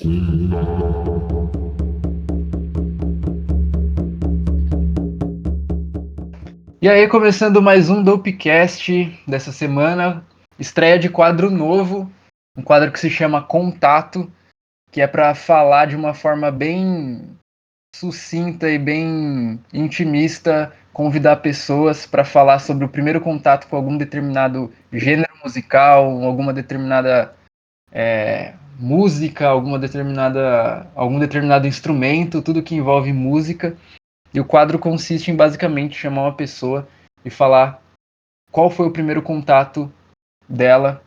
E aí, começando mais um Dopecast dessa semana, estreia de quadro novo, um quadro que se chama Contato, que é para falar de uma forma bem sucinta e bem intimista, convidar pessoas para falar sobre o primeiro contato com algum determinado gênero musical, alguma determinada é, música, alguma determinada, algum determinado instrumento, tudo que envolve música. E o quadro consiste em basicamente chamar uma pessoa e falar qual foi o primeiro contato dela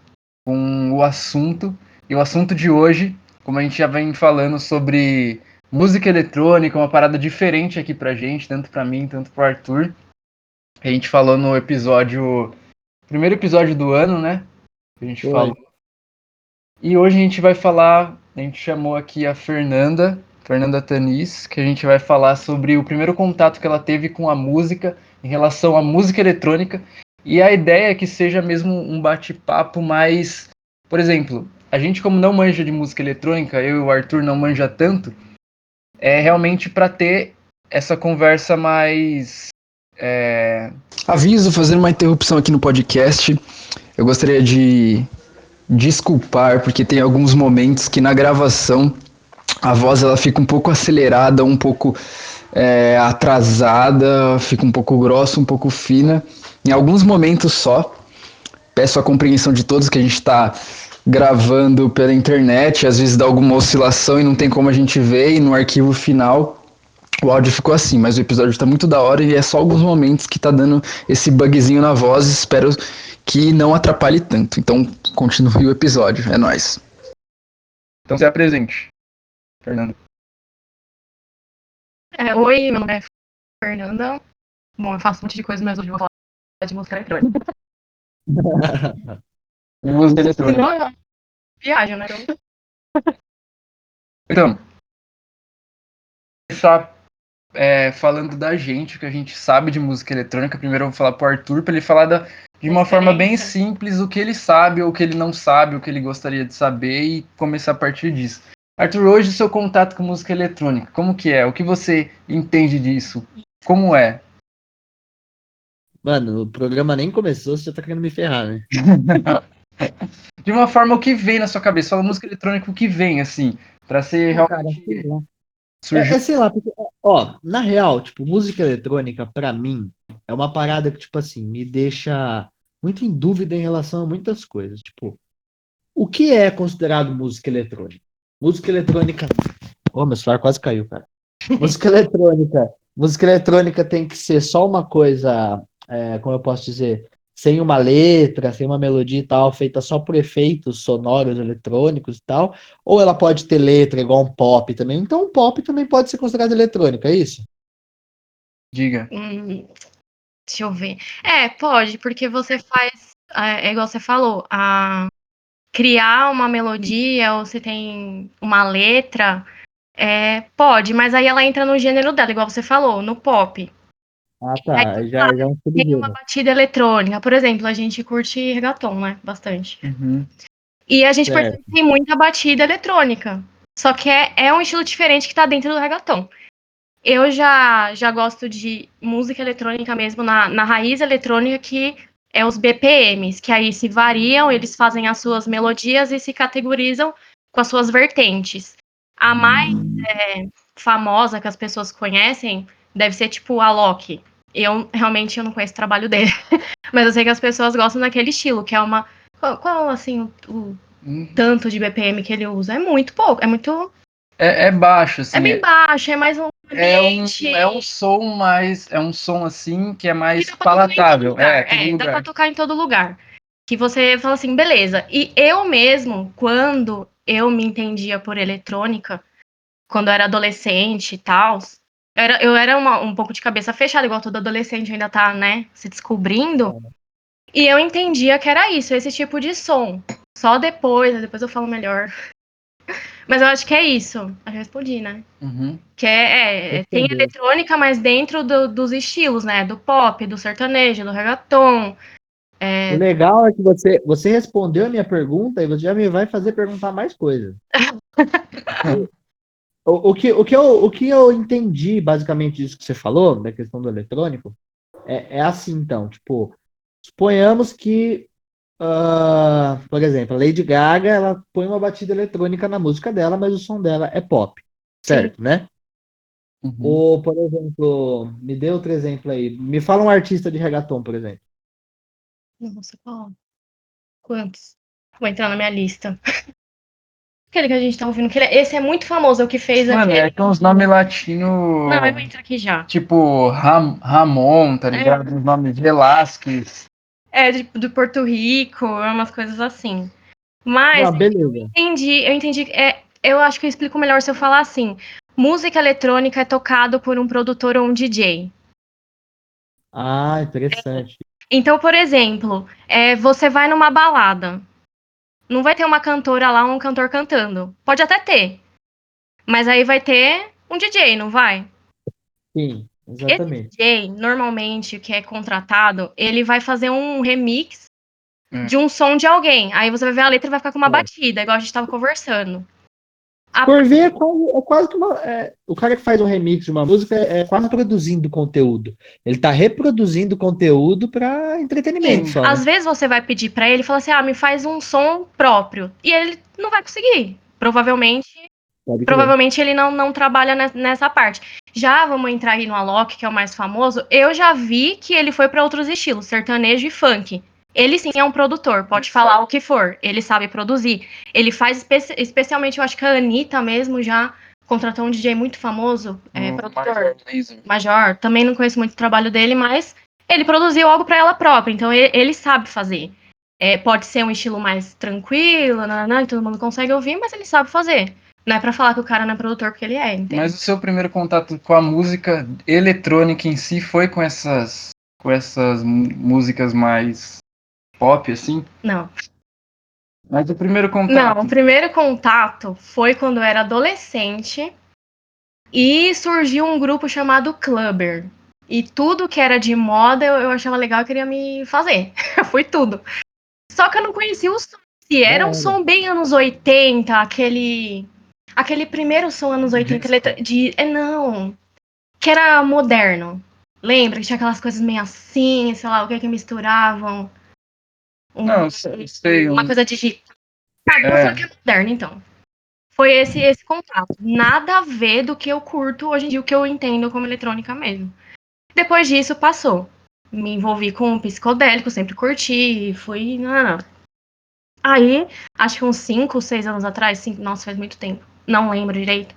com o assunto. E o assunto de hoje, como a gente já vem falando sobre música eletrônica, uma parada diferente aqui pra gente, tanto pra mim, tanto pro Arthur. A gente falou no episódio. Primeiro episódio do ano, né? A gente Oi. falou. E hoje a gente vai falar. A gente chamou aqui a Fernanda, Fernanda Tanis, que a gente vai falar sobre o primeiro contato que ela teve com a música em relação à música eletrônica. E a ideia é que seja mesmo um bate-papo mais. Por exemplo, a gente, como não manja de música eletrônica, eu e o Arthur não manja tanto, é realmente para ter essa conversa mais. É... Aviso, fazendo uma interrupção aqui no podcast. Eu gostaria de desculpar, porque tem alguns momentos que na gravação a voz ela fica um pouco acelerada, um pouco é, atrasada, fica um pouco grossa, um pouco fina. Em alguns momentos só. Peço a compreensão de todos que a gente está gravando pela internet, às vezes dá alguma oscilação e não tem como a gente ver, e no arquivo final o áudio ficou assim, mas o episódio está muito da hora e é só alguns momentos que tá dando esse bugzinho na voz, espero que não atrapalhe tanto. Então, continue o episódio, é nóis. Então se apresente, Fernanda. É, oi, meu nome é Fernanda. Bom, eu faço um monte de coisa, mas hoje eu vou falar de música eletrônica. música eletrônica. Não, não. Viagem, né? Então, começar é, falando da gente, o que a gente sabe de música eletrônica. Primeiro eu vou falar pro Arthur, para ele falar da, de uma forma bem simples o que ele sabe, ou o que ele não sabe, o que ele gostaria de saber e começar a partir disso. Arthur, hoje o seu contato com música eletrônica, como que é? O que você entende disso? Como é? Mano, o programa nem começou, você já tá querendo me ferrar, né? de uma forma, o que vem na sua cabeça? Fala música eletrônica, o que vem, assim, para ser realmente... Cara, é, é, sei lá, porque, ó, na real, tipo, música eletrônica, para mim, é uma parada que, tipo assim, me deixa muito em dúvida em relação a muitas coisas. Tipo, o que é considerado música eletrônica? Música eletrônica. Oh, meu celular quase caiu, cara. Música eletrônica. Música eletrônica tem que ser só uma coisa, é, como eu posso dizer, sem uma letra, sem uma melodia e tal, feita só por efeitos sonoros eletrônicos e tal, ou ela pode ter letra igual um pop também. Então, um pop também pode ser considerado eletrônica, é isso? Diga. Hum, deixa eu ver. É, pode, porque você faz, é, é igual você falou, a, criar uma melodia ou se tem uma letra, é, pode, mas aí ela entra no gênero dela, igual você falou, no pop. Ah, tá. Aí, já, já é um Tem uma batida eletrônica. Por exemplo, a gente curte reggaeton, né? Bastante. Uhum. E a gente percebe que tem muita batida eletrônica. Só que é, é um estilo diferente que tá dentro do reggaeton. Eu já, já gosto de música eletrônica mesmo, na, na raiz eletrônica, que é os BPMs, que aí se variam, eles fazem as suas melodias e se categorizam com as suas vertentes. A mais é, famosa que as pessoas conhecem deve ser tipo a Loki. Eu realmente eu não conheço o trabalho dele, mas eu sei que as pessoas gostam daquele estilo, que é uma. Qual, qual assim, o, o hum. tanto de BPM que ele usa? É muito pouco, é muito. É, é baixo, assim. É bem baixo, é mais um é um, é um som mais. É um som assim que é mais que palatável. É, é dá pra tocar em todo lugar. Que você fala assim, beleza. E eu mesmo, quando eu me entendia por eletrônica, quando eu era adolescente e tal, era, eu era uma, um pouco de cabeça fechada, igual todo adolescente ainda tá, né, se descobrindo. É. E eu entendia que era isso, esse tipo de som. Só depois, depois eu falo melhor. Mas eu acho que é isso. Eu respondi, né? Uhum. Que é, é tem eletrônica, mas dentro do, dos estilos, né? Do pop, do sertanejo, do reggaeton. É... O legal é que você, você respondeu a minha pergunta e você já me vai fazer perguntar mais coisas. o, o, que, o, que eu, o que eu entendi, basicamente, disso que você falou, da questão do eletrônico, é, é assim, então, tipo, suponhamos que, uh, por exemplo, a Lady Gaga, ela põe uma batida eletrônica na música dela, mas o som dela é pop, certo, Sim. né? Uhum. Ou, por exemplo, me dê outro exemplo aí. Me fala um artista de reggaeton, por exemplo. Nossa, qual? Quantos? Vou entrar na minha lista. Aquele que a gente tá ouvindo, que é, esse é muito famoso, é o que fez Mano, aquele... é que uns nomes latinos. Não, eu vou entrar aqui já. Tipo, Ram, Ramon, tá é. ligado? É. Os nomes Velasquez. É, de, do Porto Rico, umas coisas assim. Mas ah, beleza. eu entendi, eu entendi. É, eu acho que eu explico melhor se eu falar assim. Música eletrônica é tocado por um produtor ou um DJ. Ah, interessante. Então, por exemplo, é, você vai numa balada não vai ter uma cantora lá, um cantor cantando. Pode até ter. Mas aí vai ter um DJ, não vai? Sim, exatamente. Esse DJ, normalmente, que é contratado, ele vai fazer um remix é. de um som de alguém. Aí você vai ver a letra e vai ficar com uma é. batida, igual a gente tava conversando. A... Por ver, é quase, é quase que uma. É, o cara que faz um remix de uma música é, é quase produzindo conteúdo. Ele tá reproduzindo conteúdo para entretenimento. Só, né? Às vezes você vai pedir para ele e fala assim: ah, me faz um som próprio. E ele não vai conseguir. Provavelmente. Provavelmente ele não, não trabalha nessa parte. Já vamos entrar aí no Alok, que é o mais famoso. Eu já vi que ele foi para outros estilos, sertanejo e funk. Ele sim é um produtor, pode falar o que for, ele sabe produzir. Ele faz espe especialmente, eu acho que a Anitta mesmo já contratou um DJ muito famoso, é, produtor. Major, Major, também não conheço muito o trabalho dele, mas ele produziu algo para ela própria, então ele, ele sabe fazer. É, pode ser um estilo mais tranquilo, nananã, todo mundo consegue ouvir, mas ele sabe fazer. Não é pra falar que o cara não é produtor porque ele é, entende? Mas o seu primeiro contato com a música eletrônica em si foi com essas, com essas músicas mais pop, assim? Não. Mas o primeiro contato. Não, o primeiro contato foi quando eu era adolescente e surgiu um grupo chamado Clubber. E tudo que era de moda eu, eu achava legal e queria me fazer. foi tudo. Só que eu não conhecia o som. Se era um som bem anos 80, aquele. Aquele primeiro som anos 80 letra, de. É, não. Que era moderno. Lembra que tinha aquelas coisas meio assim, sei lá, o que é que misturavam. Não, sei. Uma coisa digital. Ah, é. que é moderno, então. Foi esse, esse contato. Nada a ver do que eu curto hoje em dia, o que eu entendo como eletrônica mesmo. Depois disso, passou. Me envolvi com psicodélico, sempre curti, fui. Não, não. Aí, acho que uns 5, 6 anos atrás, cinco, nossa, faz muito tempo, não lembro direito.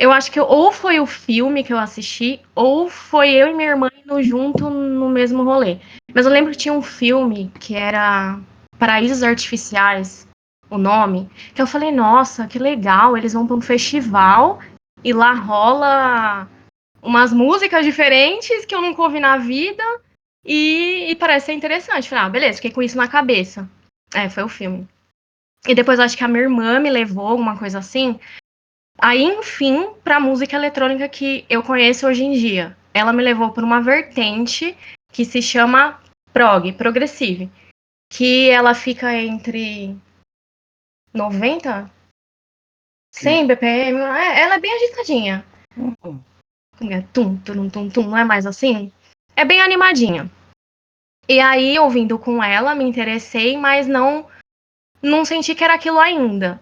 Eu acho que ou foi o filme que eu assisti, ou foi eu e minha irmã indo junto no mesmo rolê. Mas eu lembro que tinha um filme que era Paraísos Artificiais, o nome, que eu falei, nossa, que legal, eles vão para um festival e lá rola umas músicas diferentes que eu nunca ouvi na vida e, e parece ser interessante. Falei, ah, beleza, fiquei com isso na cabeça. É, foi o filme. E depois acho que a minha irmã me levou, alguma coisa assim. Aí, enfim, pra música eletrônica que eu conheço hoje em dia. Ela me levou por uma vertente que se chama prog, progressive, que ela fica entre 90, 100 BPM, ela é bem agitadinha. Uhum. Tum, tum, tum, tum, não é mais assim? É bem animadinha. E aí, ouvindo com ela, me interessei, mas não não senti que era aquilo ainda.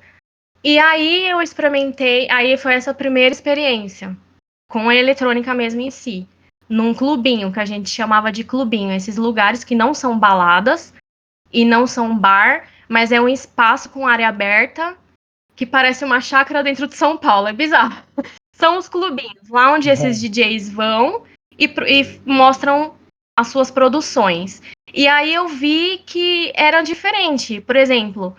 E aí eu experimentei, aí foi essa primeira experiência com a eletrônica mesmo em si num clubinho, que a gente chamava de clubinho, esses lugares que não são baladas e não são bar, mas é um espaço com área aberta que parece uma chácara dentro de São Paulo. É bizarro. São os clubinhos, lá onde esses uhum. DJs vão e, e mostram as suas produções. E aí eu vi que era diferente. Por exemplo,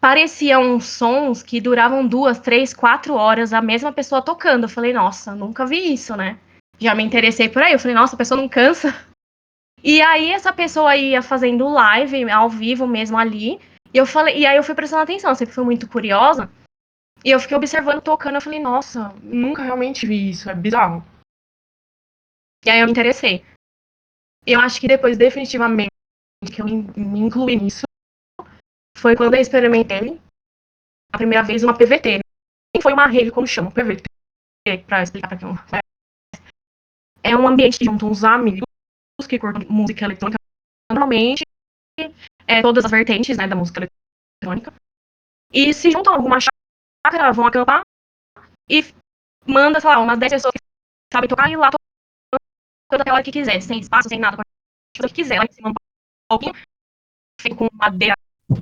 pareciam sons que duravam duas, três, quatro horas a mesma pessoa tocando. Eu falei, nossa, nunca vi isso, né? já me interessei por aí. Eu falei, nossa, a pessoa não cansa. E aí essa pessoa ia fazendo live ao vivo mesmo ali. E eu falei, e aí eu fui prestando atenção, eu sempre fui muito curiosa. E eu fiquei observando, tocando, eu falei, nossa, nunca realmente vi isso, é bizarro. E aí eu me interessei. Eu acho que depois, definitivamente, que eu me incluí nisso, foi quando eu experimentei a primeira vez uma PVT, foi uma rave, como chama, perfeito, pra explicar pra quem não. É um ambiente que junta uns amigos que curtem música eletrônica, normalmente, é, todas as vertentes, né, da música eletrônica, e se juntam alguma chácara, vão acampar, e manda, sei lá, umas 10 pessoas que sabem tocar e lá toda aquela hora que quiser, sem espaço, sem nada, pode fazer o que quiser, lá em cima um pouquinho, feito com madeira,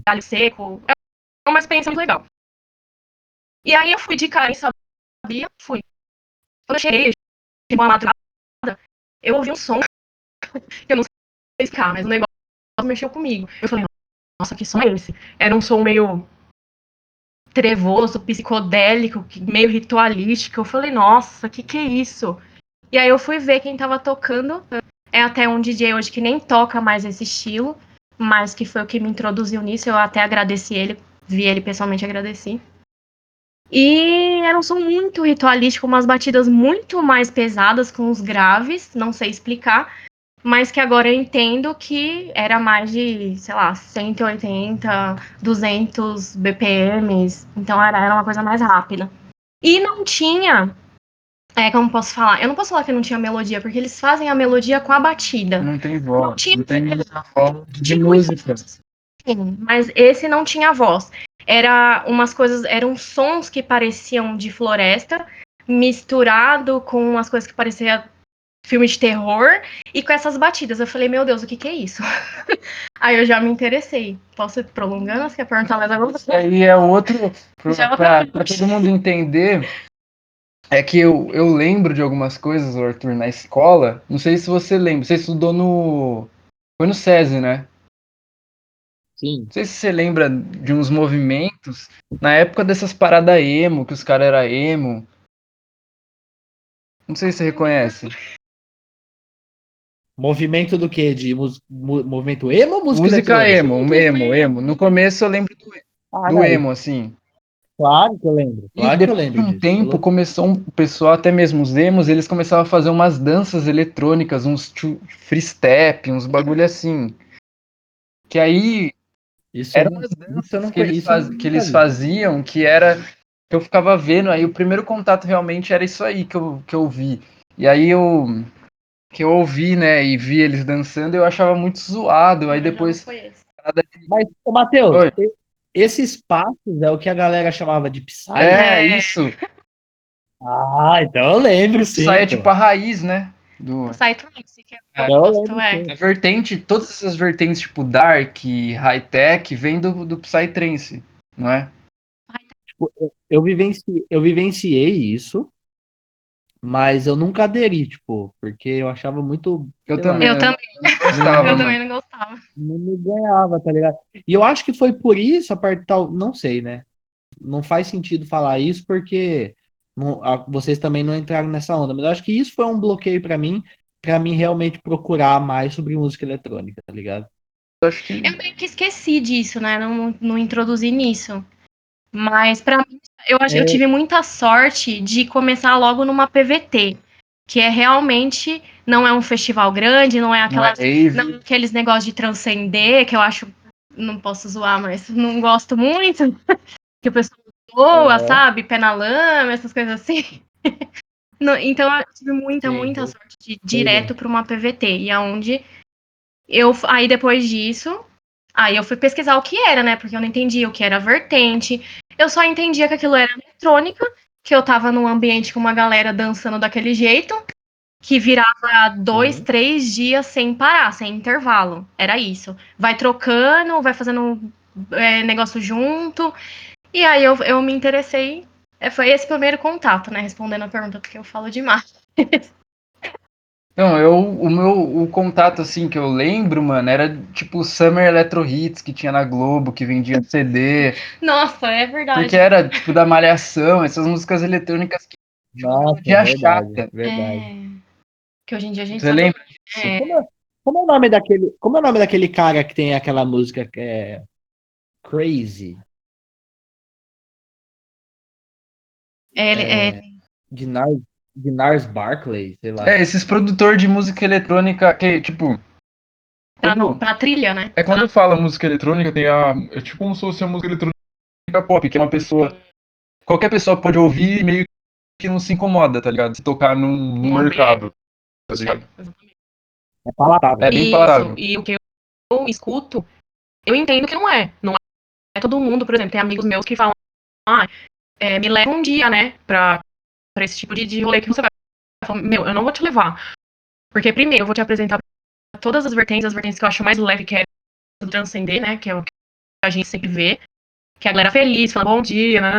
galho seco, é uma experiência muito legal. E aí eu fui de cara, sabia? Fui. Quando eu cheguei, chegou uma madrugada, eu ouvi um som que eu não sei explicar, mas o negócio mexeu comigo. Eu falei, nossa, que som é esse? Era um som meio trevoso, psicodélico, meio ritualístico. Eu falei, nossa, que que é isso? E aí eu fui ver quem tava tocando. É até um DJ hoje que nem toca mais esse estilo, mas que foi o que me introduziu nisso. Eu até agradeci ele, vi ele pessoalmente agradeci. E era um som muito ritualístico, umas batidas muito mais pesadas, com os graves, não sei explicar, mas que agora eu entendo que era mais de, sei lá, 180, 200 BPMs, então era, era uma coisa mais rápida. E não tinha, é, como posso falar? Eu não posso falar que não tinha melodia, porque eles fazem a melodia com a batida. Não tem voz, não, tinha, não tem voz de música. Sim, mas esse não tinha voz era umas coisas, eram sons que pareciam de floresta, misturado com umas coisas que pareciam filme de terror e com essas batidas. Eu falei, meu Deus, o que, que é isso? Aí eu já me interessei. Posso ir prolongando? Você quer perguntar mais alguma coisa? Aí é outro. Para todo mundo entender, é que eu, eu lembro de algumas coisas, Arthur, na escola. Não sei se você lembra. Você estudou no. Foi no SESI, né? Sim. Não sei se você lembra de uns movimentos na época dessas paradas emo, que os caras eram emo. Não sei se você reconhece. Movimento do que? De movimento emo ou música Música emo, emo, emo. No começo eu lembro do, ah, do emo, assim. Claro que eu lembro. Claro e depois de um tempo começou o pessoal, até mesmo os emos, eles começavam a fazer umas danças eletrônicas, uns free step, uns bagulho assim. Que aí isso eram as danças que, eles, faz, que eles faziam, que era. Que eu ficava vendo, aí o primeiro contato realmente era isso aí que eu, que eu vi. E aí eu. Que eu ouvi, né, e vi eles dançando, eu achava muito zoado. Aí depois. Mas, ô, Matheus, esses passos é o que a galera chamava de Psy. É, isso. Ah, então eu lembro, sim. Psy é tipo a raiz, né? do Psytrance, que é, gosto, é. A vertente, todas essas vertentes, tipo Dark, High-Tech, vem do, do Psytrance, não é? Tipo, eu, vivenci, eu vivenciei isso, mas eu nunca aderi, tipo, porque eu achava muito. Eu também. Lá, eu, também. Gostava, eu também não gostava. Não me ganhava, tá ligado? E eu acho que foi por isso, a parte tal. Não sei, né? Não faz sentido falar isso, porque não, vocês também não entraram nessa onda, mas eu acho que isso foi um bloqueio para mim, para mim realmente procurar mais sobre música eletrônica, tá ligado? Eu, acho que... eu meio que esqueci disso, né? Não, não introduzi nisso. Mas para mim, eu, é... eu tive muita sorte de começar logo numa PVT, que é realmente não é um festival grande, não é aquelas, não é não, aqueles negócios de transcender, que eu acho, não posso zoar, mas não gosto muito. que o pessoal boa, é. sabe? Pé na lama, essas coisas assim. então eu tive muita, muita sorte de ir direto para uma PVT. E aonde eu. Aí depois disso, aí eu fui pesquisar o que era, né? Porque eu não entendia o que era vertente. Eu só entendia que aquilo era eletrônica, que eu tava num ambiente com uma galera dançando daquele jeito, que virava dois, uhum. três dias sem parar, sem intervalo. Era isso. Vai trocando, vai fazendo é, negócio junto. E aí eu, eu me interessei. É, foi esse primeiro contato, né? Respondendo a pergunta, porque eu falo demais. Não, eu, o meu o contato, assim, que eu lembro, mano, era tipo Summer Electro Hits que tinha na Globo, que vendia CD. Nossa, é verdade. Porque era, tipo, da Malhação, essas músicas eletrônicas que Nossa, de achar. É verdade. É... Que hoje em dia a gente Você sabe... lembra disso? É... Como, é, como, é o nome daquele, como é o nome daquele cara que tem aquela música que é Crazy? Ele, é, é... De de Nars Barkley, sei lá. É, esses produtores de música eletrônica que, tipo. Pra, quando, pra trilha, né? É quando fala música eletrônica, tem a. É tipo como se fosse a música eletrônica pop, que é uma pessoa qualquer pessoa pode ouvir e meio que não se incomoda, tá ligado? Se tocar num, num mercado. Tá ligado? É palatável. É bem palatável. E o que eu escuto, eu entendo que não é. Não é todo mundo, por exemplo, tem amigos meus que falam, ah, é, me leva um dia, né, pra, pra esse tipo de, de rolê que você vai. Falo, meu, eu não vou te levar. Porque primeiro eu vou te apresentar todas as vertentes, as vertentes que eu acho mais leve, que é transcender, né, que é o que a gente sempre vê. Que a galera feliz, falando bom dia, né.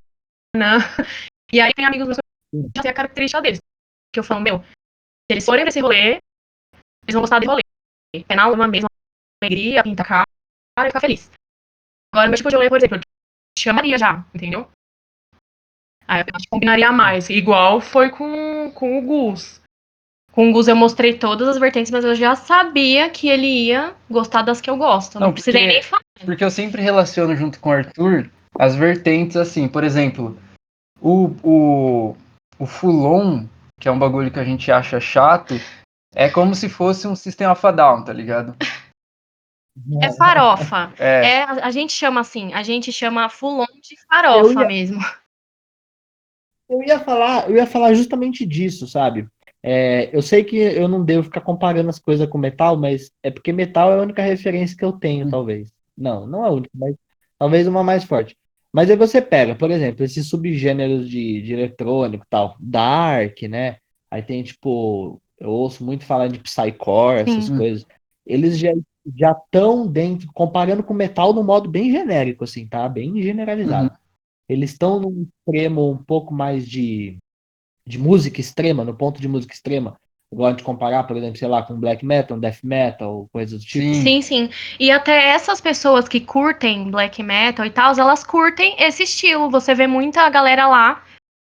E aí tem amigos meus que já tem a característica deles. Que eu falo, meu, se eles forem pra esse rolê, eles vão gostar do rolê. É na uma mesma alegria, pinta a cara e ficar feliz. Agora, meu tipo de rolê, por exemplo, eu te chamaria já, entendeu? Aí eu acho que combinaria mais. Igual foi com, com o Gus. Com o Gus eu mostrei todas as vertentes, mas eu já sabia que ele ia gostar das que eu gosto. Não, Não, precisei porque- nem falar. Porque eu sempre relaciono junto com o Arthur as vertentes assim, por exemplo, o, o, o Fulon, que é um bagulho que a gente acha chato, é como se fosse um sistema Down, tá ligado? É farofa. É, É, a, a gente chama assim, a gente chama fulon de farofa ia- mesmo. Eu ia falar, eu ia falar justamente disso, sabe? É, eu sei que eu não devo ficar comparando as coisas com metal, mas é porque metal é a única referência que eu tenho, Hum. talvez. Não, não é a única, mas talvez uma mais forte. Mas aí você pega, por exemplo, esses subgêneros de, de eletrônico e tal, dark, né? Aí tem tipo, eu ouço muito falar de psycore, essas Sim. coisas. Eles já já estão dentro, comparando com metal no modo bem genérico, assim, tá? Bem generalizado. Eles estão num extremo um pouco mais de, de música extrema, no ponto de música extrema. Eu gosto de comparar, por exemplo, sei lá, com black metal, death metal, coisas do tipo. sim. Sim, sim. E até essas pessoas que curtem black metal e tal, elas curtem esse estilo. Você vê muita galera lá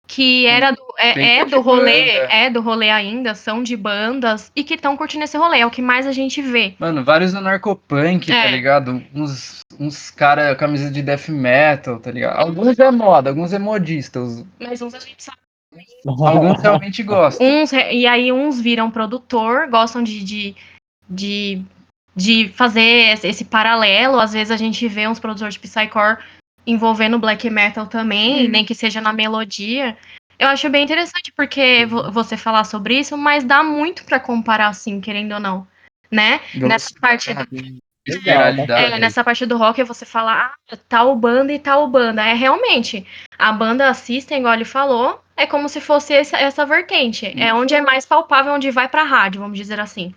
que era do, é, é do rolê, banda. é do rolê ainda, são de bandas e que estão curtindo esse rolê. É o que mais a gente vê. Mano, vários anarcopunk, tá É. ligado? Uns, uns cara camisa de death metal, tá ligado? Alguns é moda, alguns é modista, os- Mas uns a gente sabe. alguns realmente gostam. Uns, e aí uns viram produtor, gostam de, de, de, de fazer esse, esse paralelo. Às vezes a gente vê uns produtores de Psycore envolvendo black metal também, nem que seja na melodia. Eu acho bem interessante porque vo- você falar sobre isso, mas dá muito pra comparar, assim, querendo ou não, né? Nessa parte Generalidade. É, nessa parte do rock você fala, ah, tal banda e tal banda. É realmente, a banda System, igual ele falou, é como se fosse essa, essa vertente. É onde é mais palpável, onde vai pra rádio, vamos dizer assim.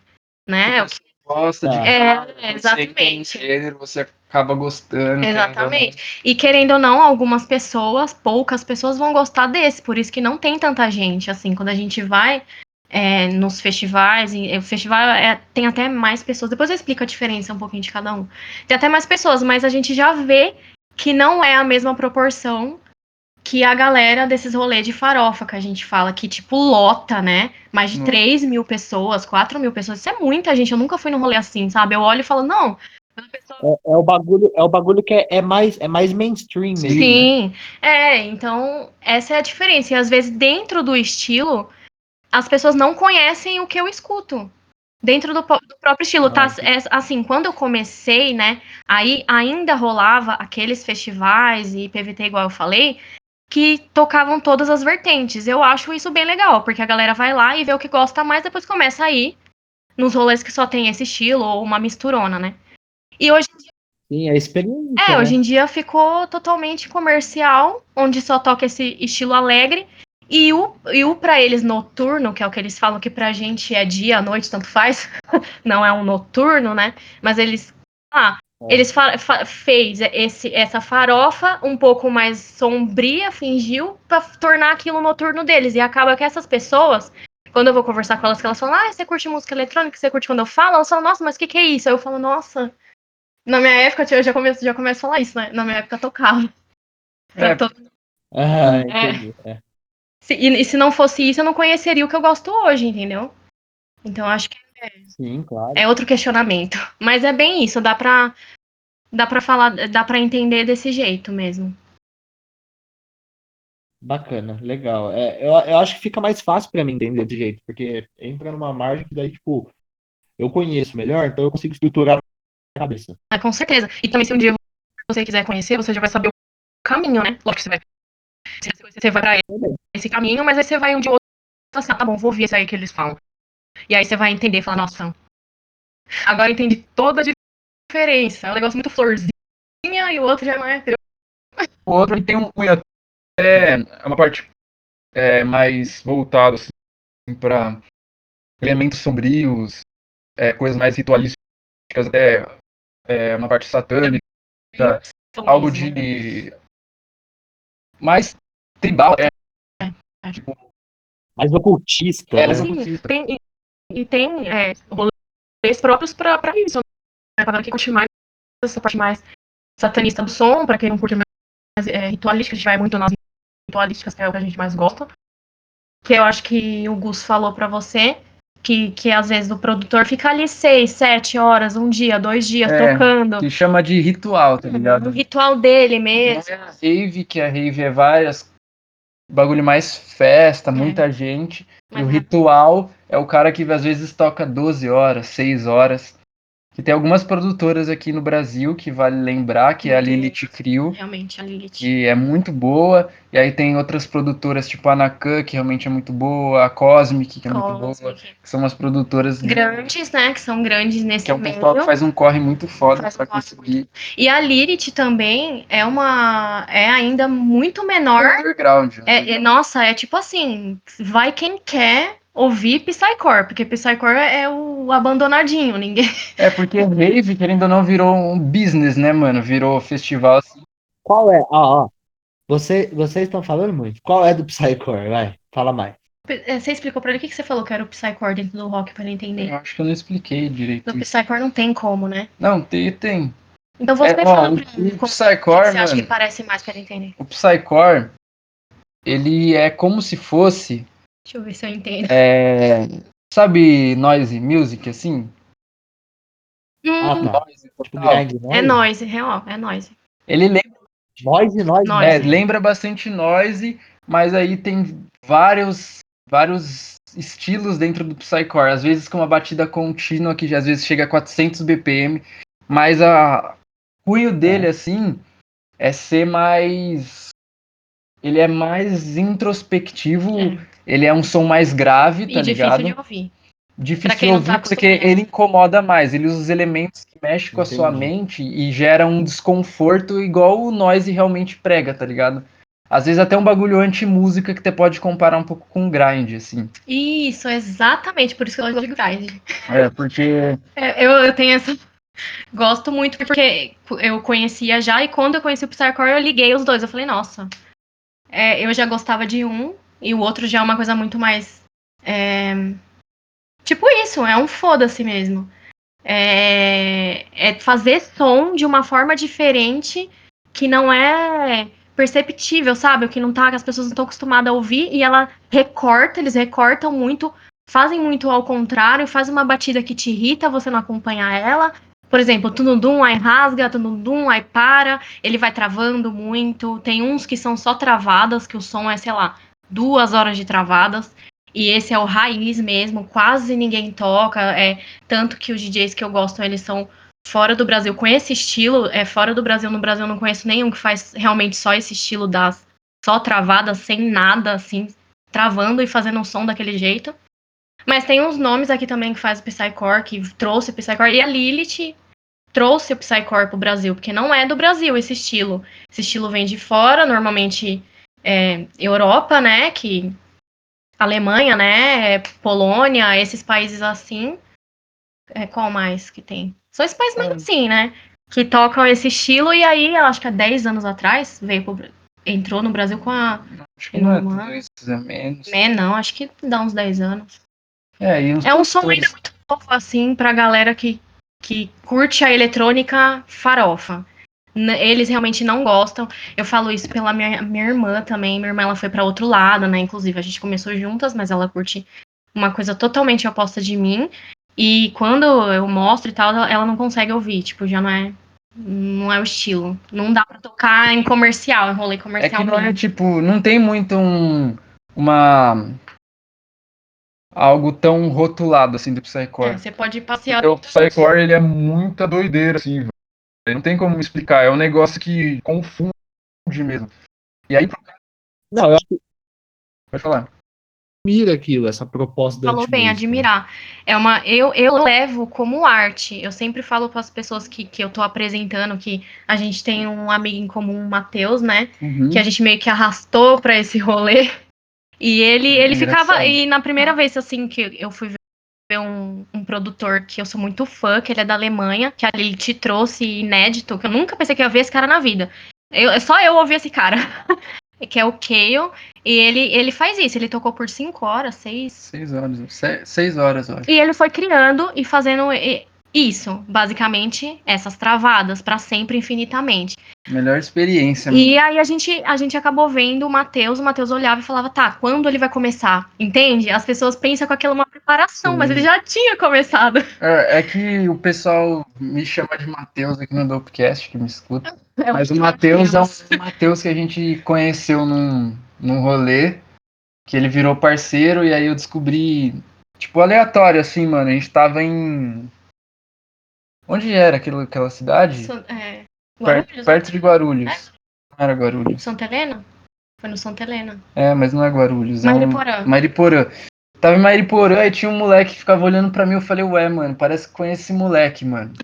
Né? É o que- gosta de. É, exatamente. gênero, você acaba gostando. Exatamente. E querendo ou não, algumas pessoas, poucas pessoas vão gostar desse, por isso que não tem tanta gente, assim, quando a gente vai é, nos festivais, e, o festival é, tem até mais pessoas, depois eu explico a diferença um pouquinho de cada um. Tem até mais pessoas, mas a gente já vê que não é a mesma proporção que a galera desses rolês de farofa que a gente fala, que tipo lota, né? Mais de Hum. 3 mil pessoas, 4 mil pessoas, isso é muita gente, eu nunca fui num rolê assim, sabe? Eu olho e falo, não, pessoa É, é o bagulho, é o bagulho que é, é mais, é mais mainstream mesmo, né? Sim, é, então essa é a diferença. E às vezes, dentro do estilo, as pessoas não conhecem o que eu escuto. Dentro do, do próprio estilo, tá? Ah, É, assim, quando eu comecei, né? Aí ainda rolava aqueles festivais e PVT, igual eu falei, que tocavam todas as vertentes. Eu acho isso bem legal, porque a galera vai lá e vê o que gosta mais, depois começa a ir nos rolês que só tem esse estilo, ou uma misturona, né? E hoje Sim, é experiência. é, né? hoje em dia ficou totalmente comercial, onde só toca esse estilo alegre. E o, e o pra eles noturno, que é o que eles falam que pra gente é dia, noite, tanto faz, não é um noturno, né? Mas eles. Ah. Eles fa fa- fez esse, essa farofa um pouco mais sombria, fingiu, pra tornar aquilo noturno deles. E acaba que essas pessoas, quando eu vou conversar com elas, que elas falam, ah, você curte música eletrônica, você curte quando eu falo, elas falam, nossa, mas o que, que é isso? Aí eu falo, nossa, na minha época, eu já começo, já começo a falar isso, né? Na minha época tocava. É. Eu to- Ah, entendi. É. se- e, e se não fosse isso, eu não conheceria o que eu gosto hoje, entendeu? Então acho que Sim, claro. é outro questionamento. Mas é bem isso, dá pra, dá pra falar, dá pra entender desse jeito mesmo. Bacana, legal. É, eu, eu acho que fica mais fácil pra mim entender desse jeito, porque entra numa margem que daí, tipo, eu conheço melhor, então eu consigo estruturar a cabeça. Ah, com certeza. E também se um dia você quiser conhecer, você já vai saber o caminho, né? Lógico que você vai Você vai pra esse caminho, mas aí você vai um de outro assim, ah, tá bom, vou ouvir isso aí que eles falam. E aí você vai entender e falar, nossa, agora entendi toda a diferença. É um negócio muito florzinha e o outro já não é. O outro tem um cunho até é uma parte é, mais voltada assim, para elementos sombrios, é, coisas mais ritualísticas, até é, uma parte satânica, algo de mais tribal, é, é. Tipo, mais ocultista. É, né? ocultista. Tem, e, tem é, rolês próprios para isso, né? Para quem curte mais essa parte mais satanista do som, para quem não curte mais é, ritualística, a gente vai muito nas ritualísticas, que é o que a gente mais gosta. Que eu acho que o Gus falou para você, que, que às vezes o produtor fica ali seis, sete horas, um dia, dois dias é, tocando. Que chama de ritual, tá ligado? O ritual dele mesmo. É a rave, que a rave é várias. Bagulho mais festa, é. muita gente. Mas e o ritual é o cara que às vezes toca 12 horas, 6 horas. Que tem algumas produtoras aqui no Brasil que vale lembrar, que é a Lilith Crio. Realmente, a Lilith. Que é muito boa. E aí tem outras produtoras, tipo a Nakan, que realmente é muito boa, a Cosmic, que é Cosmic. muito boa. Que são umas produtoras grandes, né? Que são grandes nesse Que é um pessoal que faz um corre muito foda pra conseguir. E a Lilith também é uma. é ainda muito menor. É underground. É, é, nossa, é tipo assim, vai quem quer ouvir Psycore, porque Psycore é o abandonadinho, ninguém. É, porque Rave, querendo ou não, virou um business, né, mano? Virou festival assim. Qual é? Ó, ó. Você, vocês estão falando muito. Qual é do Psycore? Vai, fala mais. É, você explicou pra ele o que, que você falou que era o Psycore dentro do rock pra ele entender? Eu acho que eu não expliquei direito. No Psycore não tem como, né? Não, tem, tem. Então você é, fala pra ele. O Psycore, você acha que parece mais pra ele entender? O Psycore, ele é como se fosse Deixa eu ver se eu entendo. É, sabe noise music, assim? Hum, ah, tá. Noise, tipo, grande, noise. É noise, real, é noise. Ele lembra. Noise, noise. noise. É, lembra bastante noise, mas aí tem vários, vários estilos dentro do Psycore. Às vezes com uma batida contínua que às vezes chega a 400 BPM, mas a cunho dele, é. assim, é ser mais. Ele é mais introspectivo. É ele é um som mais grave, tá e ligado? Difícil de ouvir. Difícil de ouvir tá porque ele incomoda mais. Ele usa os elementos que mexem com Entendi. a sua mente e gera um desconforto igual o noise realmente prega, tá ligado? Às vezes até um bagulho anti-música que você pode comparar um pouco com grind, assim. Isso, exatamente, por isso que eu gosto de grind. É, porque. É, eu, eu tenho essa. Gosto muito porque eu conhecia já e quando eu conheci o Psycore eu liguei os dois. Eu falei, nossa, é, eu já gostava de um, e o outro já é uma coisa muito mais. É... Tipo isso, é um foda-se mesmo. É... é fazer som de uma forma diferente que não é perceptível, sabe? O que não tá, que as pessoas não estão acostumadas a ouvir e ela recorta, eles recortam muito, fazem muito ao contrário, faz uma batida que te irrita, você não acompanha ela. Por exemplo, tunudum, aí rasga, tunudum, aí para, ele vai travando muito. Tem uns que são só travadas, que o som é, sei lá, duas horas de travadas. E esse é o raiz mesmo, quase ninguém toca. É tanto que os DJs que eu gosto, eles são fora do Brasil com esse estilo. É fora do Brasil, no Brasil eu não conheço nenhum que faz realmente só esse estilo das só travadas, sem nada, assim, travando e fazendo um som daquele jeito. Mas tem uns nomes aqui também que faz o Psycore, que trouxe o Psycore. E a Lilith trouxe o Psycore pro Brasil, porque não é do Brasil esse estilo. Esse estilo vem de fora, normalmente é, Europa, né? Que Alemanha, né? Polônia, esses países assim. É, qual mais que tem? São esses países mais é. assim, né? Que tocam esse estilo e aí, acho que há 10 anos atrás, veio pro, entrou no Brasil com a. Acho que não é dois, é menos. É, não, acho que dá uns 10 anos. É, é um som ainda muito novo, assim, pra galera que, que curte a eletrônica farofa eles realmente não gostam. Eu falo isso pela minha, minha irmã também. Minha irmã ela foi para outro lado, né? Inclusive, a gente começou juntas, mas ela curte uma coisa totalmente oposta de mim. E quando eu mostro e tal, ela não consegue ouvir, tipo, já não é não é o estilo. Não dá para tocar em comercial, em rolê comercial. É que não é tipo, não tem muito um uma algo tão rotulado assim do Psycore. É, você pode passear. O Psycore ele é muita doideira assim, não tem como explicar, é um negócio que confunde mesmo. E aí, pro cara Não, eu acho que. Pode falar. Admira aquilo, essa proposta Falou bem, admirar. É uma, eu, eu levo como arte. Eu sempre falo para as pessoas que, que eu tô apresentando que a gente tem um amigo em comum, o Matheus, né? Uhum. Que a gente meio que arrastou para esse rolê. E ele, ele ficava. E na primeira vez, assim, que eu fui ver um, produtor que eu sou muito fã, que ele é da Alemanha, que ele te trouxe inédito, que eu nunca pensei que ia ver esse cara na vida. Eu, só eu ouvi esse cara. que é o Kale. E ele, ele faz isso, ele tocou por cinco horas, seis. Seis horas, seis horas, eu acho. E ele foi criando e fazendo isso, basicamente, essas travadas para sempre, infinitamente. Melhor experiência. E aí a gente, a gente acabou vendo o Matheus, o Matheus olhava e falava, tá, quando ele vai começar? Entende? As pessoas pensam com aquilo uma preparação, Sim. mas ele já tinha começado. É, é, que o pessoal me chama de Matheus aqui no Dopecast, que me escuta. É mas o Matheus é um Matheus que a gente conheceu num, num rolê, que ele virou parceiro, e aí eu descobri, tipo, aleatório, assim, mano. A gente tava em Onde era aquilo, aquela cidade? é, perto, né? perto, de Guarulhos. É? Não era Guarulhos. Santa Helena? Foi no Santa Helena. É, mas não é Guarulhos. Mariporã. É um... Mariporã. Tava em Mariporã e tinha um moleque que ficava olhando pra mim. Eu falei, ué, mano, parece que conhece esse moleque, mano.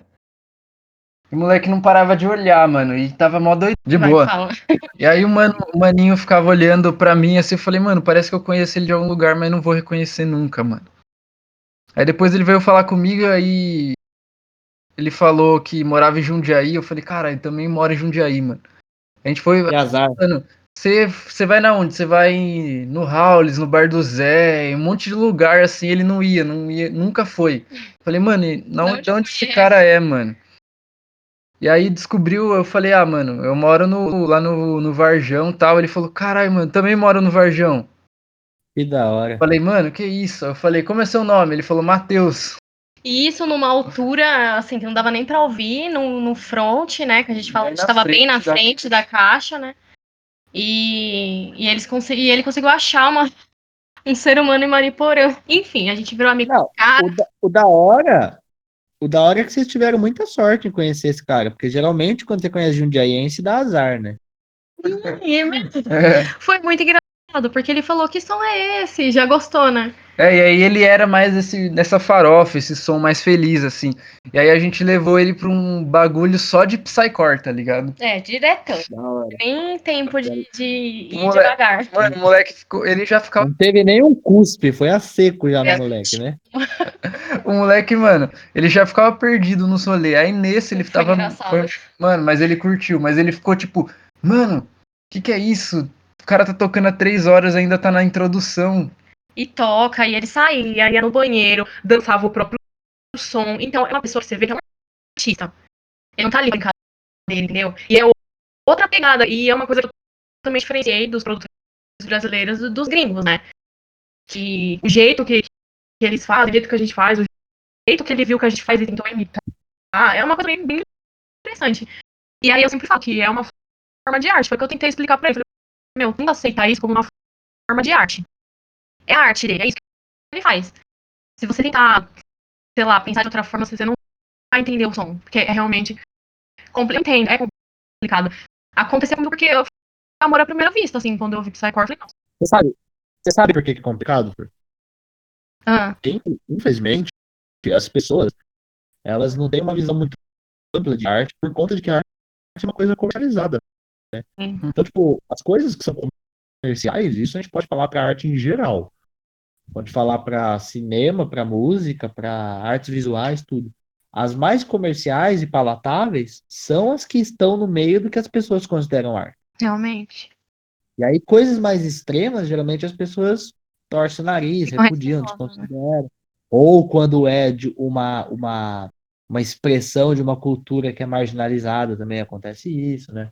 E o moleque não parava de olhar, mano. E tava mó doido. De Vai, boa. Fala. E aí o, mano, o maninho ficava olhando pra mim assim. Eu falei, mano, parece que eu conheço ele de algum lugar, mas não vou reconhecer nunca, mano. Aí depois ele veio falar comigo aí ele falou que morava em Jundiaí. Eu falei, cara, ele também mora em Jundiaí, mano. A gente foi. Que azar. Você, você vai na onde? Você vai no Howlis, no Bar do Zé, em um monte de lugar assim. Ele não ia, não ia nunca foi. Eu falei, mano, não, onde, de onde esse cara é, mano? E aí descobriu, eu falei, ah, mano, eu moro no, lá no, no Varjão tal. Ele falou, caralho, mano, também moro no Varjão. Que da hora. Falei, mano, que isso? Eu falei, como é seu nome? Ele falou, Matheus. E isso numa altura, assim, que não dava nem pra ouvir, no, no front, né? Que a gente fala, a gente tava bem na frente da, da caixa, né? E, e, eles e ele conseguiu achar uma, um ser humano em Mariporã. Enfim, a gente virou amigo não, cara. O da, o da hora. O da hora é que vocês tiveram muita sorte em conhecer esse cara, porque geralmente quando você conhece Jundiaiense dá azar, né? É. Foi muito engraçado, porque ele falou que som é esse, já gostou, né? É, e aí ele era mais esse, nessa farofa, esse som mais feliz, assim. E aí a gente levou ele pra um bagulho só de Psycore, tá ligado? É, direto. Nem tempo de, de ir moleque, devagar. Mano, o moleque ficou, ele já ficava. Não teve nem um cuspe, foi a seco já é. no moleque, né? o moleque, mano, ele já ficava perdido no solê. Aí nesse ele foi tava. Foi, mano, mas ele curtiu, mas ele ficou tipo, mano, o que, que é isso? O cara tá tocando há três horas, ainda tá na introdução e toca, e ele saía, ia no banheiro, dançava o próprio som. Então, é uma pessoa que você vê que é um artista. Ele não tá ali brincadeira, entendeu? E é outra pegada, e é uma coisa que eu também diferenciei dos produtores brasileiros dos gringos, né? Que o jeito que, que eles fazem, o jeito que a gente faz, o jeito que ele viu que a gente faz e tentou imitar, é uma coisa bem, bem interessante. E aí eu sempre falo que é uma forma de arte. Foi o que eu tentei explicar pra ele. Falei, meu, não aceitar isso como uma forma de arte. É a arte dele, é isso que ele faz. Se você tentar, sei lá, pensar de outra forma, você não vai entender o som. Porque é realmente. Eu entendo, é complicado. Aconteceu muito porque eu amor à primeira vista, assim, quando eu vi Psycore, eu falei, não. Você sabe, você sabe por que é complicado? Ah. Infelizmente, as pessoas, elas não têm uma visão muito ampla de arte por conta de que a arte é uma coisa comercializada. Né? Uhum. Então, tipo, as coisas que são comerciais, isso a gente pode falar para arte em geral. Pode falar para cinema, para música, para artes visuais, tudo. As mais comerciais e palatáveis são as que estão no meio do que as pessoas consideram arte. Realmente. E aí, coisas mais extremas, geralmente as pessoas torcem o nariz, repudiam, né? desconsideram. Ou quando é de uma, uma, uma expressão de uma cultura que é marginalizada, também acontece isso, né?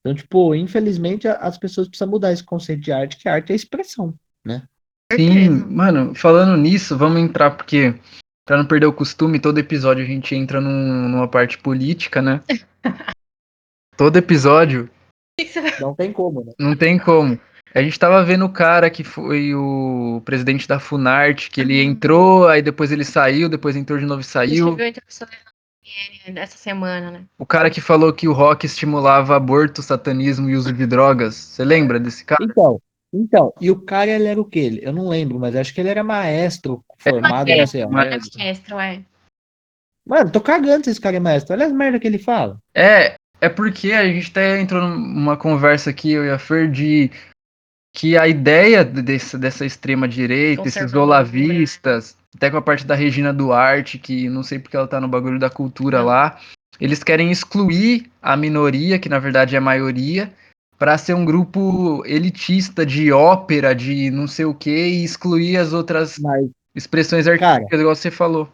Então, tipo, infelizmente as pessoas precisam mudar esse conceito de arte, que arte é expressão, né? Sim, mano, falando nisso, vamos entrar, porque para não perder o costume, todo episódio a gente entra num, numa parte política, né? todo episódio. Não tem como, né? Não tem como. A gente tava vendo o cara que foi o presidente da Funarte, que ele uhum. entrou, aí depois ele saiu, depois entrou de novo e saiu. Essa semana, né? O cara que falou que o rock estimulava aborto, satanismo e uso de drogas. Você lembra desse cara? Então, então, e o cara ele era o quê? Eu não lembro, mas acho que ele era maestro formado, é, maestro, maestro. maestro, é. Mano, tô cagando se esse cara é maestro. Olha as merda que ele fala. É, é porque a gente até entrou numa conversa aqui, eu e a Fer, de que a ideia desse, dessa extrema-direita, esses olavistas, até com a parte da Regina Duarte, que não sei porque ela tá no bagulho da cultura não. lá, eles querem excluir a minoria, que na verdade é a maioria, para ser um grupo elitista de ópera, de não sei o que, e excluir as outras Mas, expressões artísticas, cara, igual você falou.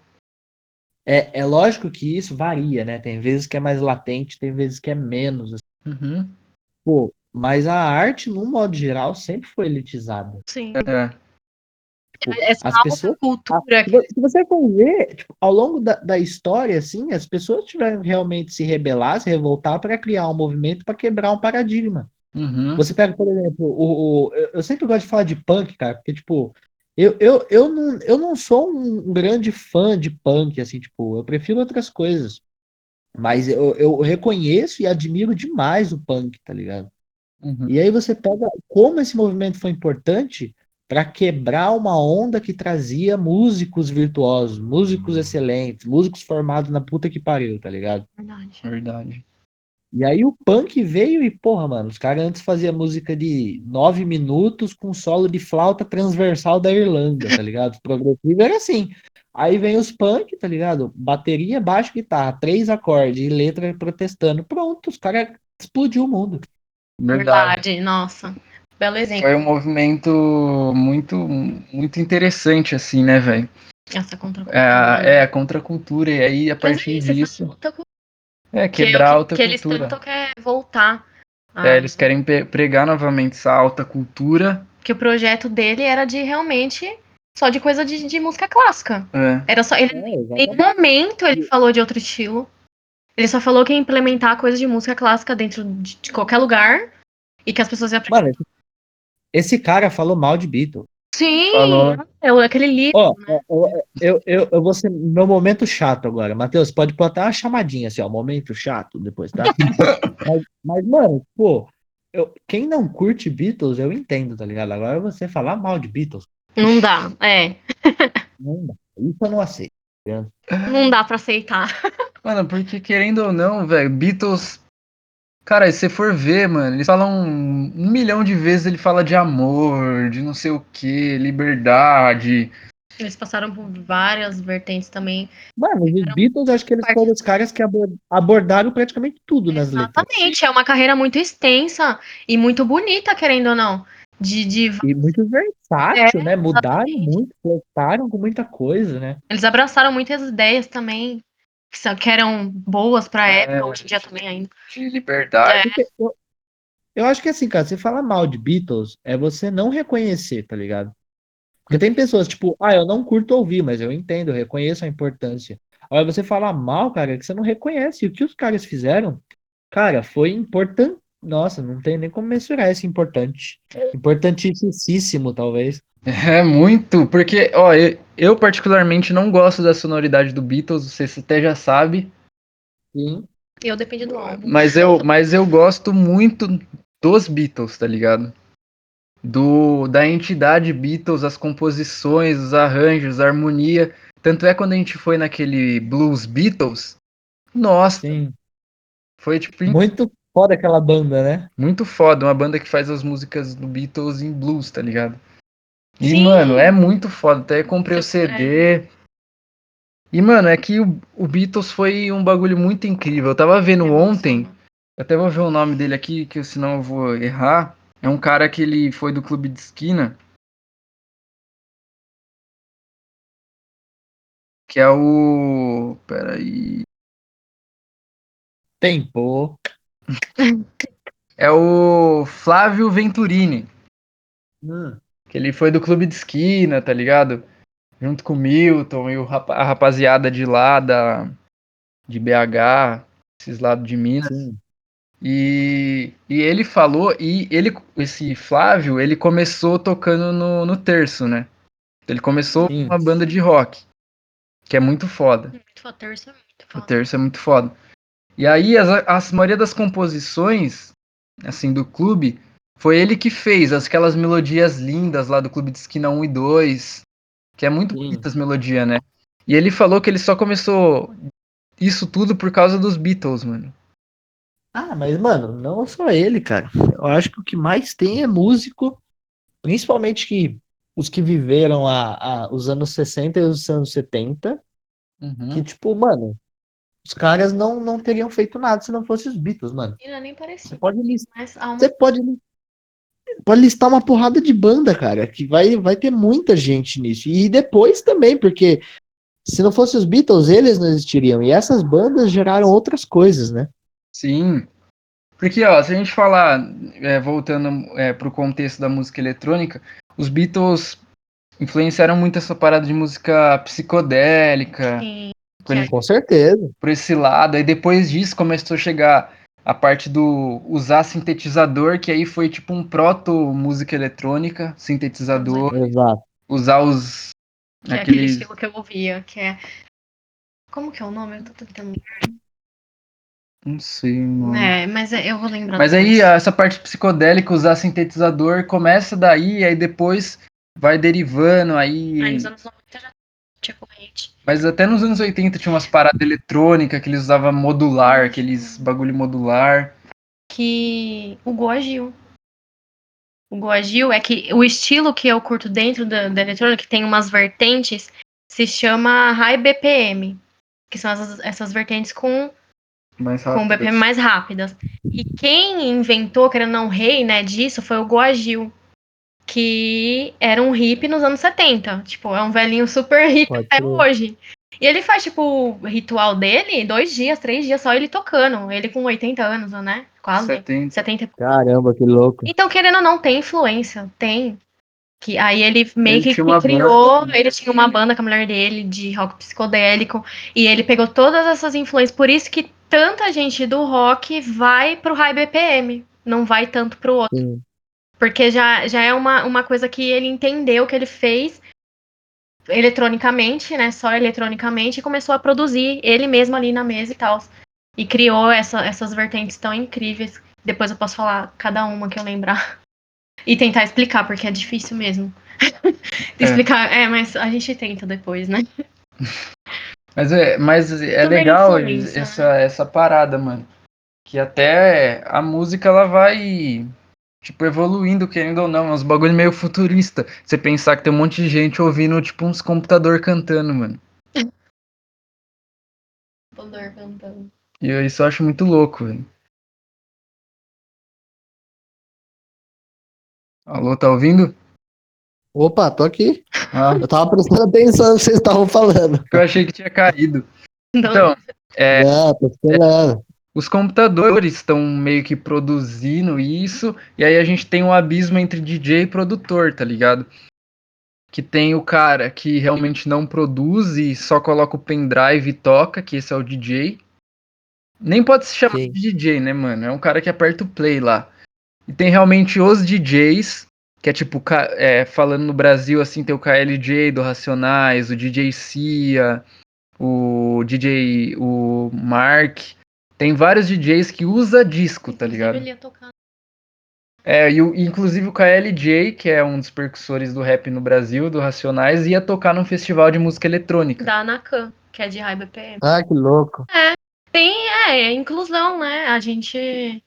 É, é lógico que isso varia, né? Tem vezes que é mais latente, tem vezes que é menos. Assim. Uhum. Pô, mas a arte, no modo geral, sempre foi elitizada. Sim. É. Tipo, Essa as pessoas, cultura. A, se você for ver, tipo, ao longo da, da história, assim, as pessoas tiveram realmente se rebelar, se revoltar para criar um movimento para quebrar um paradigma. Uhum. Você pega, por exemplo, o, o, eu sempre gosto de falar de punk, cara, porque, tipo, eu, eu, eu, não, eu não sou um grande fã de punk, assim, tipo, eu prefiro outras coisas. Mas eu, eu reconheço e admiro demais o punk, tá ligado? Uhum. E aí você pega como esse movimento foi importante para quebrar uma onda que trazia músicos virtuosos, músicos excelentes, músicos formados na puta que pariu, tá ligado? Verdade. Verdade. E aí o punk veio e, porra, mano, os caras antes faziam música de nove minutos com solo de flauta transversal da Irlanda, tá ligado? Progressivo era assim. Aí vem os punk, tá ligado? Bateria, baixo, guitarra, três acordes e letra protestando. Pronto, os caras explodiu o mundo. Verdade. Verdade, nossa. Belo exemplo. Foi um movimento muito, muito interessante, assim, né, velho? Essa contracultura. É, é, a contracultura. E aí, a partir disso. É, quebrar a alta que cultura. Que eles tanto querem voltar. É, eles querem pregar novamente essa alta cultura. Que o projeto dele era de realmente só de coisa de, de música clássica. É. Era só. Ele, é, em momento ele falou de outro estilo. Ele só falou que ia implementar coisa de música clássica dentro de, de qualquer lugar e que as pessoas iam aprender. Mano, esse cara falou mal de Beatles. Sim, falou. é aquele livro. Ó, né? eu, eu, eu vou ser meu momento chato agora. Matheus, pode botar uma chamadinha assim, ó, momento chato depois, tá? mas, mas, mano, pô, eu, quem não curte Beatles, eu entendo, tá ligado? Agora você falar mal de Beatles. Não dá, é. Não dá. Isso eu não aceito. Tá não dá pra aceitar. Mano, porque querendo ou não, velho, Beatles. Cara, se você for ver, mano, eles falam um, um, milhão de vezes, ele fala de amor, de não sei o que, liberdade. Eles passaram por várias vertentes também. Mano, os Beatles, acho que eles foram os caras que abordaram praticamente tudo nas letras. Exatamente, é uma carreira muito extensa e muito bonita, querendo ou não. De, de... E muito versátil, é, né? Mudaram muito, flertaram com muita coisa, né? Eles abraçaram muitas ideias também que, são, que eram boas pra é, época, hoje em dia também ainda. De liberdade. É. Eu, eu acho que assim, cara, você fala mal de Beatles, é você não reconhecer, tá ligado? Porque tem pessoas, tipo, ah, eu não curto ouvir, mas eu entendo, eu reconheço a importância. Agora você fala mal, cara, é que você não reconhece. E o que os caras fizeram, cara, foi importante. Nossa, não tem nem como mensurar esse importante. Importantíssimo, talvez. É muito, porque, ó, eu, eu, particularmente não gosto da sonoridade do Beatles, você até já sabe. Sim. Eu dependo do álbum. Mas eu, mas eu gosto muito dos Beatles, tá ligado? Do, da entidade Beatles, as composições, os arranjos, a harmonia. Tanto é quando a gente foi naquele Blues Beatles, nossa. Sim. Foi tipo. Muito foda aquela banda, né? Muito foda, uma banda que faz as músicas do Beatles em blues, tá ligado? E, Sim. mano, é muito foda. Até comprei o CD. É. E, mano, é que o, o, Beatles foi um bagulho muito incrível. Eu tava vendo ontem, até vou ver o nome dele aqui, que senão eu vou errar. É um cara que ele foi do clube de esquina. Que é o. Peraí. Tempo. É o Flávio Venturini. Hum. Que ele foi do clube de esquina, tá ligado? Junto com o Milton e o rap a rapaziada de lá da, de BH, esses lados de Minas. Sim. E, e ele falou, e ele, esse Flávio, ele começou tocando no, no terço, né? Ele começou com uma banda de rock, que é muito foda. Muito foda, terço é muito O terço é muito foda. E aí, as, as maioria das composições, assim, do clube, foi ele que fez aquelas melodias lindas lá do clube de esquina 1 e 2, que é muito bonita as melodias, né? E ele falou que ele só começou isso tudo por causa dos Beatles, mano. Ah, mas, mano, não só ele, cara. Eu acho que o que mais tem é músico, principalmente que os que viveram a, a, os anos 60 e os anos 70, uhum. que, tipo, mano, os caras não, não teriam feito nada se não fosse os Beatles, mano. Não, nem parecia. Você pode listar. Uma... Você pode, pode listar uma porrada de banda, cara, que vai, vai ter muita gente nisso. E depois também, porque se não fosse os Beatles, eles não existiriam. E essas bandas geraram outras coisas, né? Sim. Porque, ó, se a gente falar, é, voltando é, pro contexto da música eletrônica, os Beatles influenciaram muito essa parada de música psicodélica. Sim. Por, Com certeza. Por esse lado. Aí depois disso começou a chegar a parte do usar sintetizador, que aí foi tipo um proto música eletrônica, sintetizador. Exato. Usar os. Que aqueles... é aquele estilo que eu ouvia, que é. Como que é o nome? Eu tô tentando Não sei, mano. É, mas é, eu vou lembrar. Mas aí essa parte psicodélica, usar sintetizador, começa daí, aí depois vai derivando, aí. Aí nos anos 90 já tinha corrente. Mas até nos anos 80 tinha umas paradas eletrônicas que eles usavam modular, aqueles bagulho modular. Que o Goagil. O Goagil é que o estilo que eu curto dentro da, da eletrônica, que tem umas vertentes, se chama High BPM. Que são essas, essas vertentes com com BPM mais rápidas. E quem inventou, que era não rei, né, disso, foi o Goagil que era um hippie nos anos 70. Tipo, é um velhinho super hippie Pode até ser. hoje. E ele faz, tipo, o ritual dele, dois dias, três dias, só ele tocando. Ele com 80 anos, né? Quase. 70. 70. Caramba, que louco. Então, querendo ou não, tem influência. Tem. Que aí ele meio ele que, que criou, banda. ele tinha uma banda com a mulher dele de rock psicodélico. E ele pegou todas essas influências. Por isso que tanta gente do rock vai pro high BPM. Não vai tanto pro outro. Sim. Porque já, já é uma, uma coisa que ele entendeu que ele fez eletronicamente, né? Só eletronicamente, e começou a produzir ele mesmo ali na mesa e tal. E criou essa, essas vertentes tão incríveis. Depois eu posso falar cada uma que eu lembrar. E tentar explicar, porque é difícil mesmo. é. Explicar, é, mas a gente tenta depois, né? Mas é, mas é legal essa, né? essa parada, mano. Que até a música ela vai tipo, evoluindo, querendo ou não, é uns bagulho meio futurista. Você pensar que tem um monte de gente ouvindo, tipo, uns computador cantando, mano. computador cantando. E eu, isso eu acho muito louco, velho. Alô, tá ouvindo? Opa, tô aqui. Ah. Eu tava prestando atenção no que vocês estavam falando. Eu achei que tinha caído. Não. Então, é, é, tô esperando os computadores estão meio que produzindo isso, e aí a gente tem um abismo entre DJ e produtor, tá ligado? Que tem o cara que realmente não produz e só coloca o pendrive e toca, que esse é o DJ. Nem pode se chamar Sim. de DJ, né, mano? É um cara que aperta o play lá. E tem realmente os DJs, que é tipo, é, falando no Brasil, assim, tem o KLJ do Racionais, o DJ Cia, o DJ, o Mark, tem vários DJs que usa disco, tá ligado? Ele ia tocar. É, e o, inclusive o KLJ, que é um dos percussores do rap no Brasil, do Racionais, ia tocar num festival de música eletrônica. Da Anacan, que é de High BPM. Ah, que louco. É, tem, é, é inclusão, né? A gente.